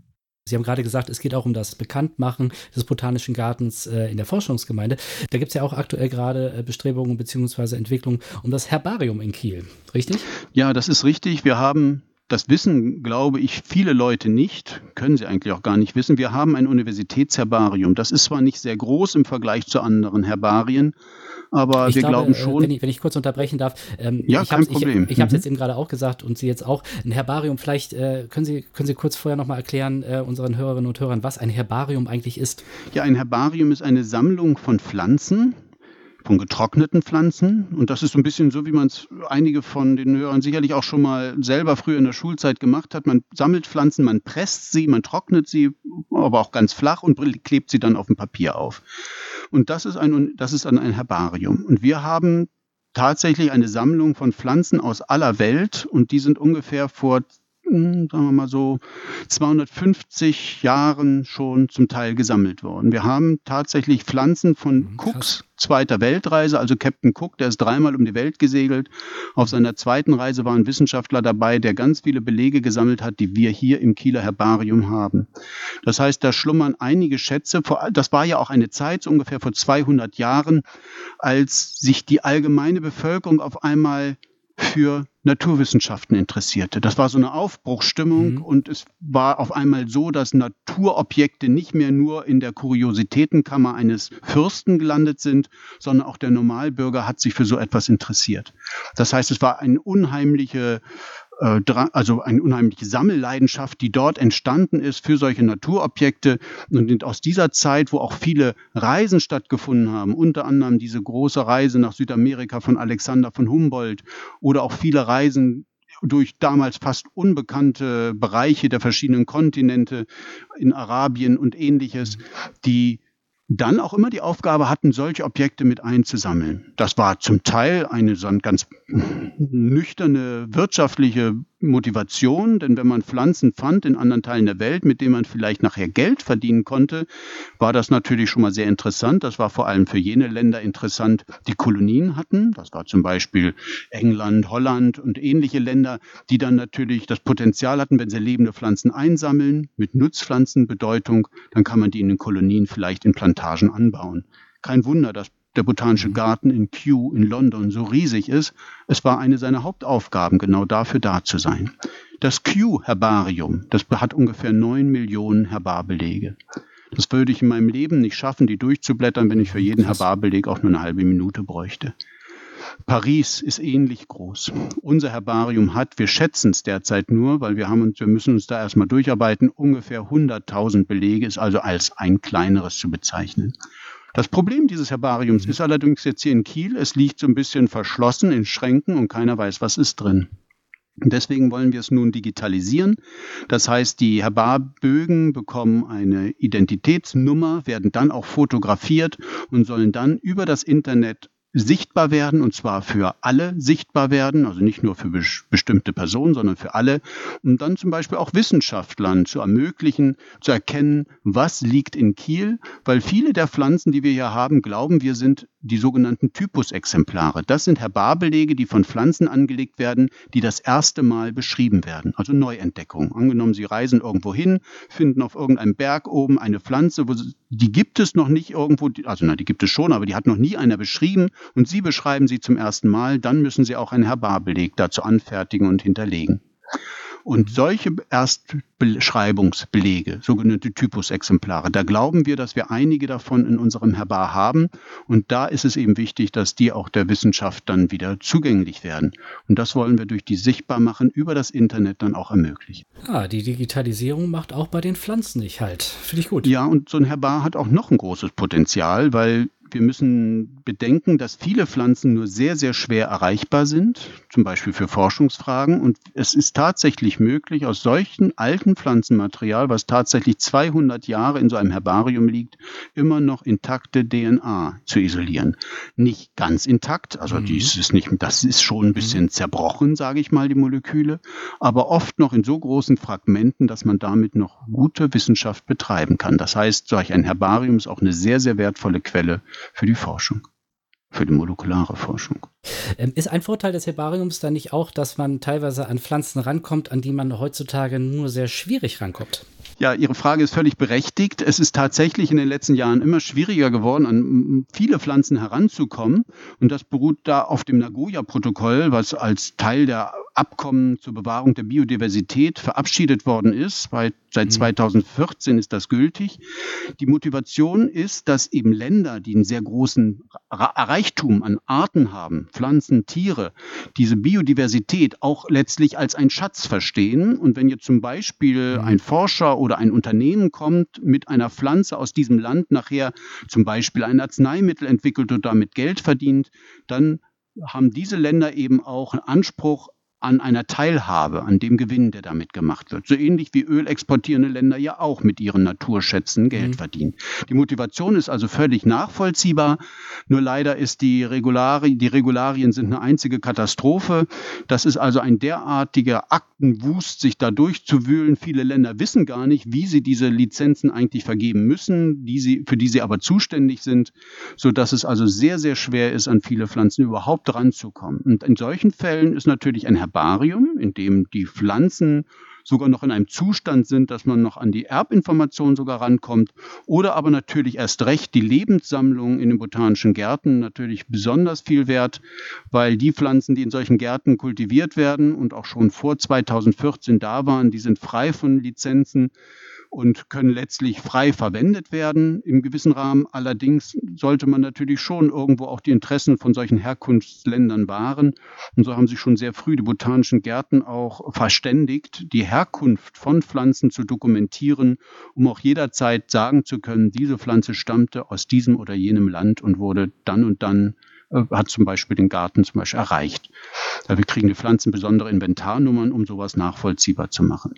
Sie haben gerade gesagt, es geht auch um das Bekanntmachen des Botanischen Gartens äh, in der Forschungsgemeinde. Da gibt es ja auch aktuell gerade äh, Bestrebungen bzw. Entwicklungen um das Herbarium in Kiel, richtig? Ja, das ist richtig. Wir haben das wissen, glaube ich, viele Leute nicht, können sie eigentlich auch gar nicht wissen. Wir haben ein Universitätsherbarium. Das ist zwar nicht sehr groß im Vergleich zu anderen Herbarien, aber ich wir glaube, glauben äh, schon. Wenn ich, wenn ich, kurz unterbrechen darf, ähm, ja, ich kein Problem. Ich, ich habe es mhm. jetzt eben gerade auch gesagt und Sie jetzt auch. Ein Herbarium, vielleicht äh, können, Sie, können Sie kurz vorher nochmal erklären, äh, unseren Hörerinnen und Hörern, was ein Herbarium eigentlich ist? Ja, ein Herbarium ist eine Sammlung von Pflanzen, von getrockneten Pflanzen. Und das ist so ein bisschen so, wie man es einige von den Hörern sicherlich auch schon mal selber früher in der Schulzeit gemacht hat. Man sammelt Pflanzen, man presst sie, man trocknet sie, aber auch ganz flach und klebt sie dann auf dem Papier auf. Und das ist ein, das ist ein Herbarium. Und wir haben tatsächlich eine Sammlung von Pflanzen aus aller Welt und die sind ungefähr vor sagen wir mal so 250 Jahren schon zum Teil gesammelt worden. Wir haben tatsächlich Pflanzen von mhm, Cooks zweiter Weltreise, also Captain Cook, der ist dreimal um die Welt gesegelt. Auf seiner zweiten Reise war ein Wissenschaftler dabei, der ganz viele Belege gesammelt hat, die wir hier im Kieler Herbarium haben. Das heißt, da schlummern einige Schätze. Das war ja auch eine Zeit, so ungefähr vor 200 Jahren, als sich die allgemeine Bevölkerung auf einmal für Naturwissenschaften interessierte. Das war so eine Aufbruchsstimmung mhm. und es war auf einmal so, dass Naturobjekte nicht mehr nur in der Kuriositätenkammer eines Fürsten gelandet sind, sondern auch der Normalbürger hat sich für so etwas interessiert. Das heißt, es war eine unheimliche äh, also eine unheimliche Sammelleidenschaft, die dort entstanden ist für solche Naturobjekte. Und aus dieser Zeit, wo auch viele Reisen stattgefunden haben, unter anderem diese große Reise nach Südamerika von Alexander von Humboldt oder auch viele Reisen durch damals fast unbekannte Bereiche der verschiedenen Kontinente in Arabien und ähnliches, die dann auch immer die Aufgabe hatten, solche Objekte mit einzusammeln. Das war zum Teil eine so eine ganz nüchterne wirtschaftliche Motivation, denn wenn man Pflanzen fand in anderen Teilen der Welt, mit denen man vielleicht nachher Geld verdienen konnte, war das natürlich schon mal sehr interessant. Das war vor allem für jene Länder interessant, die Kolonien hatten. Das war zum Beispiel England, Holland und ähnliche Länder, die dann natürlich das Potenzial hatten, wenn sie lebende Pflanzen einsammeln, mit Nutzpflanzenbedeutung, dann kann man die in den Kolonien vielleicht in Plantagen anbauen. Kein Wunder, dass der Botanische Garten in Kew in London so riesig ist. Es war eine seiner Hauptaufgaben, genau dafür da zu sein. Das Kew-Herbarium, das hat ungefähr neun Millionen Herbarbelege. Das würde ich in meinem Leben nicht schaffen, die durchzublättern, wenn ich für jeden Herbarbeleg auch nur eine halbe Minute bräuchte. Paris ist ähnlich groß. Unser Herbarium hat, wir schätzen es derzeit nur, weil wir haben uns, wir müssen uns da erstmal durcharbeiten, ungefähr 100.000 Belege, ist also als ein kleineres zu bezeichnen. Das Problem dieses Herbariums ist allerdings jetzt hier in Kiel, es liegt so ein bisschen verschlossen in Schränken und keiner weiß, was ist drin. Deswegen wollen wir es nun digitalisieren. Das heißt, die Herbarbögen bekommen eine Identitätsnummer, werden dann auch fotografiert und sollen dann über das Internet sichtbar werden und zwar für alle sichtbar werden, also nicht nur für bestimmte Personen, sondern für alle, um dann zum Beispiel auch Wissenschaftlern zu ermöglichen, zu erkennen, was liegt in Kiel, weil viele der Pflanzen, die wir hier haben, glauben wir sind die sogenannten Typusexemplare. Das sind Herbarbelege, die von Pflanzen angelegt werden, die das erste Mal beschrieben werden, also Neuentdeckung. Angenommen, Sie reisen irgendwo hin, finden auf irgendeinem Berg oben eine Pflanze, wo die gibt es noch nicht irgendwo, also na, die gibt es schon, aber die hat noch nie einer beschrieben und Sie beschreiben sie zum ersten Mal, dann müssen Sie auch einen Herbarbeleg dazu anfertigen und hinterlegen. Und solche Erstbeschreibungsbelege, sogenannte Typusexemplare, da glauben wir, dass wir einige davon in unserem Herbar haben. Und da ist es eben wichtig, dass die auch der Wissenschaft dann wieder zugänglich werden. Und das wollen wir durch die Sichtbarmachen über das Internet dann auch ermöglichen. Ah, die Digitalisierung macht auch bei den Pflanzen nicht halt. Finde ich gut. Ja, und so ein Herbar hat auch noch ein großes Potenzial, weil wir müssen bedenken, dass viele Pflanzen nur sehr, sehr schwer erreichbar sind, zum Beispiel für Forschungsfragen. Und es ist tatsächlich möglich, aus solchen alten Pflanzenmaterial, was tatsächlich 200 Jahre in so einem Herbarium liegt, immer noch intakte DNA zu isolieren. Nicht ganz intakt, also mhm. dies ist nicht, das ist schon ein bisschen mhm. zerbrochen, sage ich mal, die Moleküle, aber oft noch in so großen Fragmenten, dass man damit noch gute Wissenschaft betreiben kann. Das heißt, solch ein Herbarium ist auch eine sehr, sehr wertvolle Quelle für die Forschung, für die molekulare Forschung. Ähm, ist ein Vorteil des Herbariums dann nicht auch, dass man teilweise an Pflanzen rankommt, an die man heutzutage nur sehr schwierig rankommt? Ja, Ihre Frage ist völlig berechtigt. Es ist tatsächlich in den letzten Jahren immer schwieriger geworden, an viele Pflanzen heranzukommen. Und das beruht da auf dem Nagoya-Protokoll, was als Teil der Abkommen zur Bewahrung der Biodiversität verabschiedet worden ist. Seit 2014 mhm. ist das gültig. Die Motivation ist, dass eben Länder, die einen sehr großen Reichtum an Arten haben, Pflanzen, Tiere, diese Biodiversität auch letztlich als ein Schatz verstehen. Und wenn jetzt zum Beispiel mhm. ein Forscher oder ein Unternehmen kommt, mit einer Pflanze aus diesem Land nachher zum Beispiel ein Arzneimittel entwickelt und damit Geld verdient, dann haben diese Länder eben auch Anspruch an einer Teilhabe, an dem Gewinn, der damit gemacht wird. So ähnlich wie ölexportierende Länder ja auch mit ihren Naturschätzen Geld mhm. verdienen. Die Motivation ist also völlig nachvollziehbar. Nur leider ist die Regularien, die Regularien sind eine einzige Katastrophe. Das ist also ein derartiger Aktenwust, sich da durchzuwühlen. Viele Länder wissen gar nicht, wie sie diese Lizenzen eigentlich vergeben müssen, die sie, für die sie aber zuständig sind, so dass es also sehr, sehr schwer ist, an viele Pflanzen überhaupt ranzukommen. Und in solchen Fällen ist natürlich ein Herbarium, in dem die Pflanzen sogar noch in einem Zustand sind, dass man noch an die Erbinformation sogar rankommt. Oder aber natürlich erst recht die Lebenssammlung in den botanischen Gärten natürlich besonders viel wert, weil die Pflanzen, die in solchen Gärten kultiviert werden und auch schon vor 2014 da waren, die sind frei von Lizenzen und können letztlich frei verwendet werden im gewissen Rahmen. Allerdings sollte man natürlich schon irgendwo auch die Interessen von solchen Herkunftsländern wahren. Und so haben sich schon sehr früh die botanischen Gärten auch verständigt, die Herkunft von Pflanzen zu dokumentieren, um auch jederzeit sagen zu können, diese Pflanze stammte aus diesem oder jenem Land und wurde dann und dann äh, hat zum Beispiel den Garten zum Beispiel erreicht. Wir kriegen die Pflanzen besondere Inventarnummern, um sowas nachvollziehbar zu machen.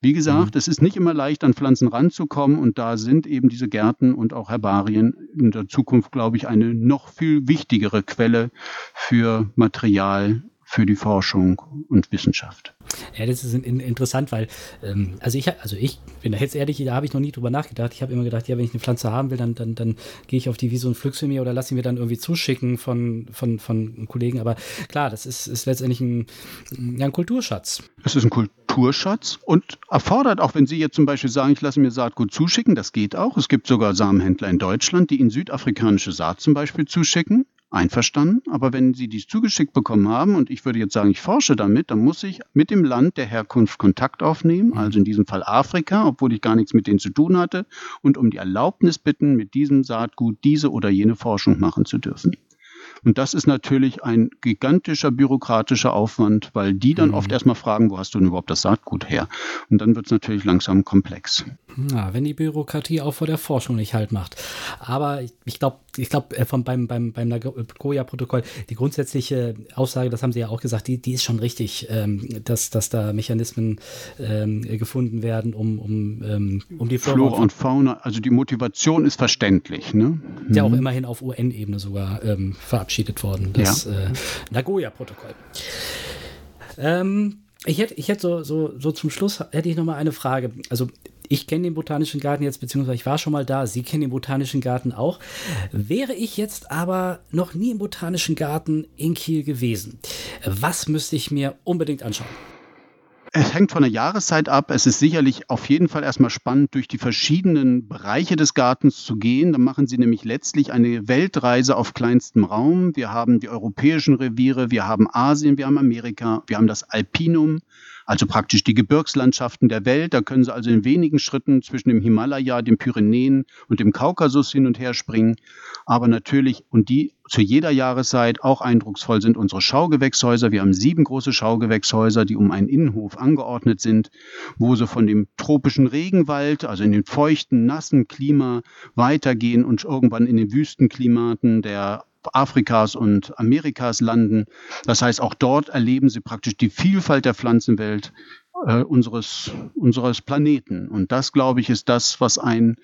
Wie gesagt, mhm. es ist nicht immer leicht, an Pflanzen ranzukommen und da sind eben diese Gärten und auch Herbarien in der Zukunft, glaube ich, eine noch viel wichtigere Quelle für Material für die Forschung und Wissenschaft. Ja, das ist in, interessant, weil, ähm, also ich, also ich bin da jetzt ehrlich, da habe ich noch nie drüber nachgedacht. Ich habe immer gedacht, ja, wenn ich eine Pflanze haben will, dann, dann, dann gehe ich auf die wie so ein Flux mir oder lasse sie mir dann irgendwie zuschicken von, von, von Kollegen. Aber klar, das ist, ist letztendlich ein, ein Kulturschatz. Es ist ein Kulturschatz und erfordert, auch wenn Sie jetzt zum Beispiel sagen, ich lasse mir Saatgut zuschicken, das geht auch. Es gibt sogar Samenhändler in Deutschland, die Ihnen südafrikanische Saat zum Beispiel zuschicken Einverstanden, aber wenn Sie dies zugeschickt bekommen haben und ich würde jetzt sagen, ich forsche damit, dann muss ich mit dem Land der Herkunft Kontakt aufnehmen, mhm. also in diesem Fall Afrika, obwohl ich gar nichts mit denen zu tun hatte, und um die Erlaubnis bitten, mit diesem Saatgut diese oder jene Forschung machen zu dürfen. Und das ist natürlich ein gigantischer bürokratischer Aufwand, weil die dann mhm. oft erstmal fragen, wo hast du denn überhaupt das Saatgut her? Und dann wird es natürlich langsam komplex. Ja, wenn die Bürokratie auch vor der Forschung nicht halt macht. Aber ich glaube, ich glaube, äh, beim, beim, beim Nagoya-Protokoll, die grundsätzliche Aussage, das haben Sie ja auch gesagt, die, die ist schon richtig, ähm, dass, dass da Mechanismen ähm, gefunden werden, um, um, ähm, um die Flora, Flora und Fauna, also die Motivation ist verständlich. Ne? Ja, auch mhm. immerhin auf UN-Ebene sogar ähm, verabschiedet verabschiedet worden, das ja. äh, Nagoya-Protokoll. Ähm, ich hätte, ich hätte so, so, so zum Schluss hätte ich noch mal eine Frage. Also ich kenne den Botanischen Garten jetzt, beziehungsweise ich war schon mal da, Sie kennen den Botanischen Garten auch. Wäre ich jetzt aber noch nie im Botanischen Garten in Kiel gewesen, was müsste ich mir unbedingt anschauen? Es hängt von der Jahreszeit ab. Es ist sicherlich auf jeden Fall erstmal spannend, durch die verschiedenen Bereiche des Gartens zu gehen. Dann machen Sie nämlich letztlich eine Weltreise auf kleinstem Raum. Wir haben die europäischen Reviere, wir haben Asien, wir haben Amerika, wir haben das Alpinum, also praktisch die Gebirgslandschaften der Welt. Da können Sie also in wenigen Schritten zwischen dem Himalaya, dem Pyrenäen und dem Kaukasus hin und her springen. Aber natürlich, und die zu jeder Jahreszeit auch eindrucksvoll sind unsere Schaugewächshäuser. Wir haben sieben große Schaugewächshäuser, die um einen Innenhof angeordnet sind, wo sie von dem tropischen Regenwald, also in den feuchten, nassen Klima weitergehen und irgendwann in den Wüstenklimaten der Afrikas und Amerikas landen. Das heißt, auch dort erleben sie praktisch die Vielfalt der Pflanzenwelt äh, unseres, unseres Planeten. Und das, glaube ich, ist das, was einen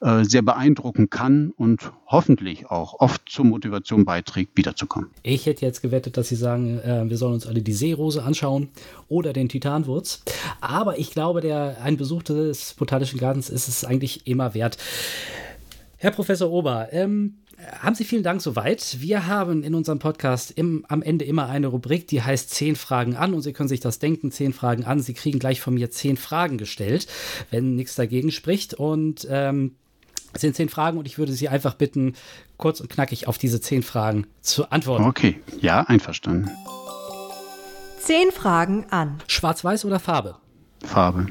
äh, sehr beeindrucken kann und hoffentlich auch oft zur Motivation beiträgt, wiederzukommen. Ich hätte jetzt gewettet, dass Sie sagen, äh, wir sollen uns alle die Seerose anschauen oder den Titanwurz. Aber ich glaube, der, ein Besuch des Botanischen Gartens ist es eigentlich immer wert. Herr Professor Ober, ähm, haben Sie vielen Dank soweit. Wir haben in unserem Podcast im, am Ende immer eine Rubrik, die heißt zehn Fragen an und Sie können sich das denken, zehn Fragen an. Sie kriegen gleich von mir zehn Fragen gestellt, wenn nichts dagegen spricht und ähm, es sind zehn Fragen und ich würde Sie einfach bitten, kurz und knackig auf diese zehn Fragen zu antworten. Okay, ja, einverstanden. Zehn Fragen an. Schwarz-Weiß oder Farbe? Farbe.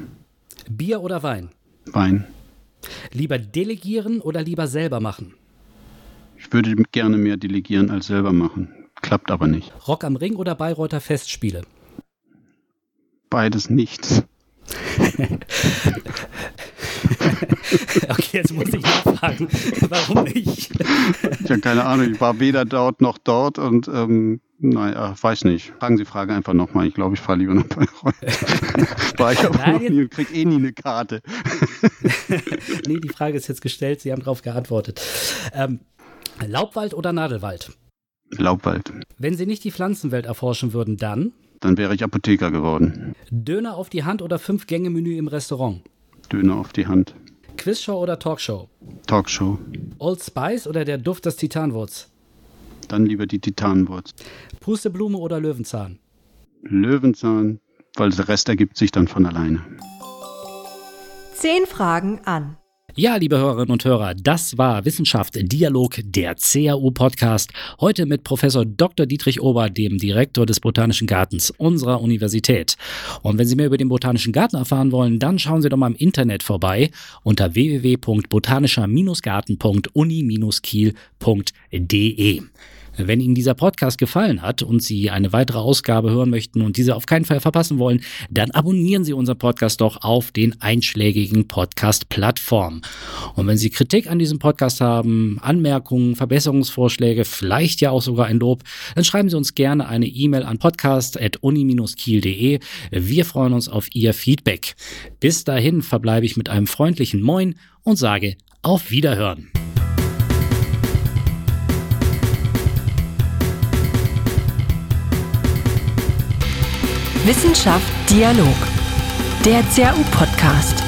Bier oder Wein? Wein. Lieber delegieren oder lieber selber machen? Ich würde gerne mehr delegieren als selber machen. Klappt aber nicht. Rock am Ring oder Bayreuther Festspiele? Beides nicht. okay, jetzt muss ich nachfragen, warum nicht? ich habe keine Ahnung, ich war weder dort noch dort und ähm, naja, weiß nicht. Fragen Sie Frage einfach nochmal. Ich glaube, ich fahre lieber nach Bayreuth. war ich auf Nein, und krieg eh nie eine Karte. nee, die Frage ist jetzt gestellt, Sie haben darauf geantwortet. Ähm, Laubwald oder Nadelwald? Laubwald. Wenn Sie nicht die Pflanzenwelt erforschen würden, dann? Dann wäre ich Apotheker geworden. Döner auf die Hand oder Fünf-Gänge-Menü im Restaurant? Döner auf die Hand. Quizshow oder Talkshow? Talkshow. Old Spice oder der Duft des Titanwurz? Dann lieber die Titanwurz. Pusteblume oder Löwenzahn? Löwenzahn, weil der Rest ergibt sich dann von alleine. Zehn Fragen an. Ja, liebe Hörerinnen und Hörer, das war Wissenschaft Dialog, der CAU Podcast. Heute mit Professor Dr. Dietrich Ober, dem Direktor des Botanischen Gartens unserer Universität. Und wenn Sie mehr über den Botanischen Garten erfahren wollen, dann schauen Sie doch mal im Internet vorbei unter www.botanischer-garten.uni-kiel.de. Wenn Ihnen dieser Podcast gefallen hat und Sie eine weitere Ausgabe hören möchten und diese auf keinen Fall verpassen wollen, dann abonnieren Sie unseren Podcast doch auf den einschlägigen Podcast-Plattformen. Und wenn Sie Kritik an diesem Podcast haben, Anmerkungen, Verbesserungsvorschläge, vielleicht ja auch sogar ein Lob, dann schreiben Sie uns gerne eine E-Mail an podcast.uni-kiel.de. Wir freuen uns auf Ihr Feedback. Bis dahin verbleibe ich mit einem freundlichen Moin und sage auf Wiederhören. Wissenschaft Dialog. Der CAU-Podcast.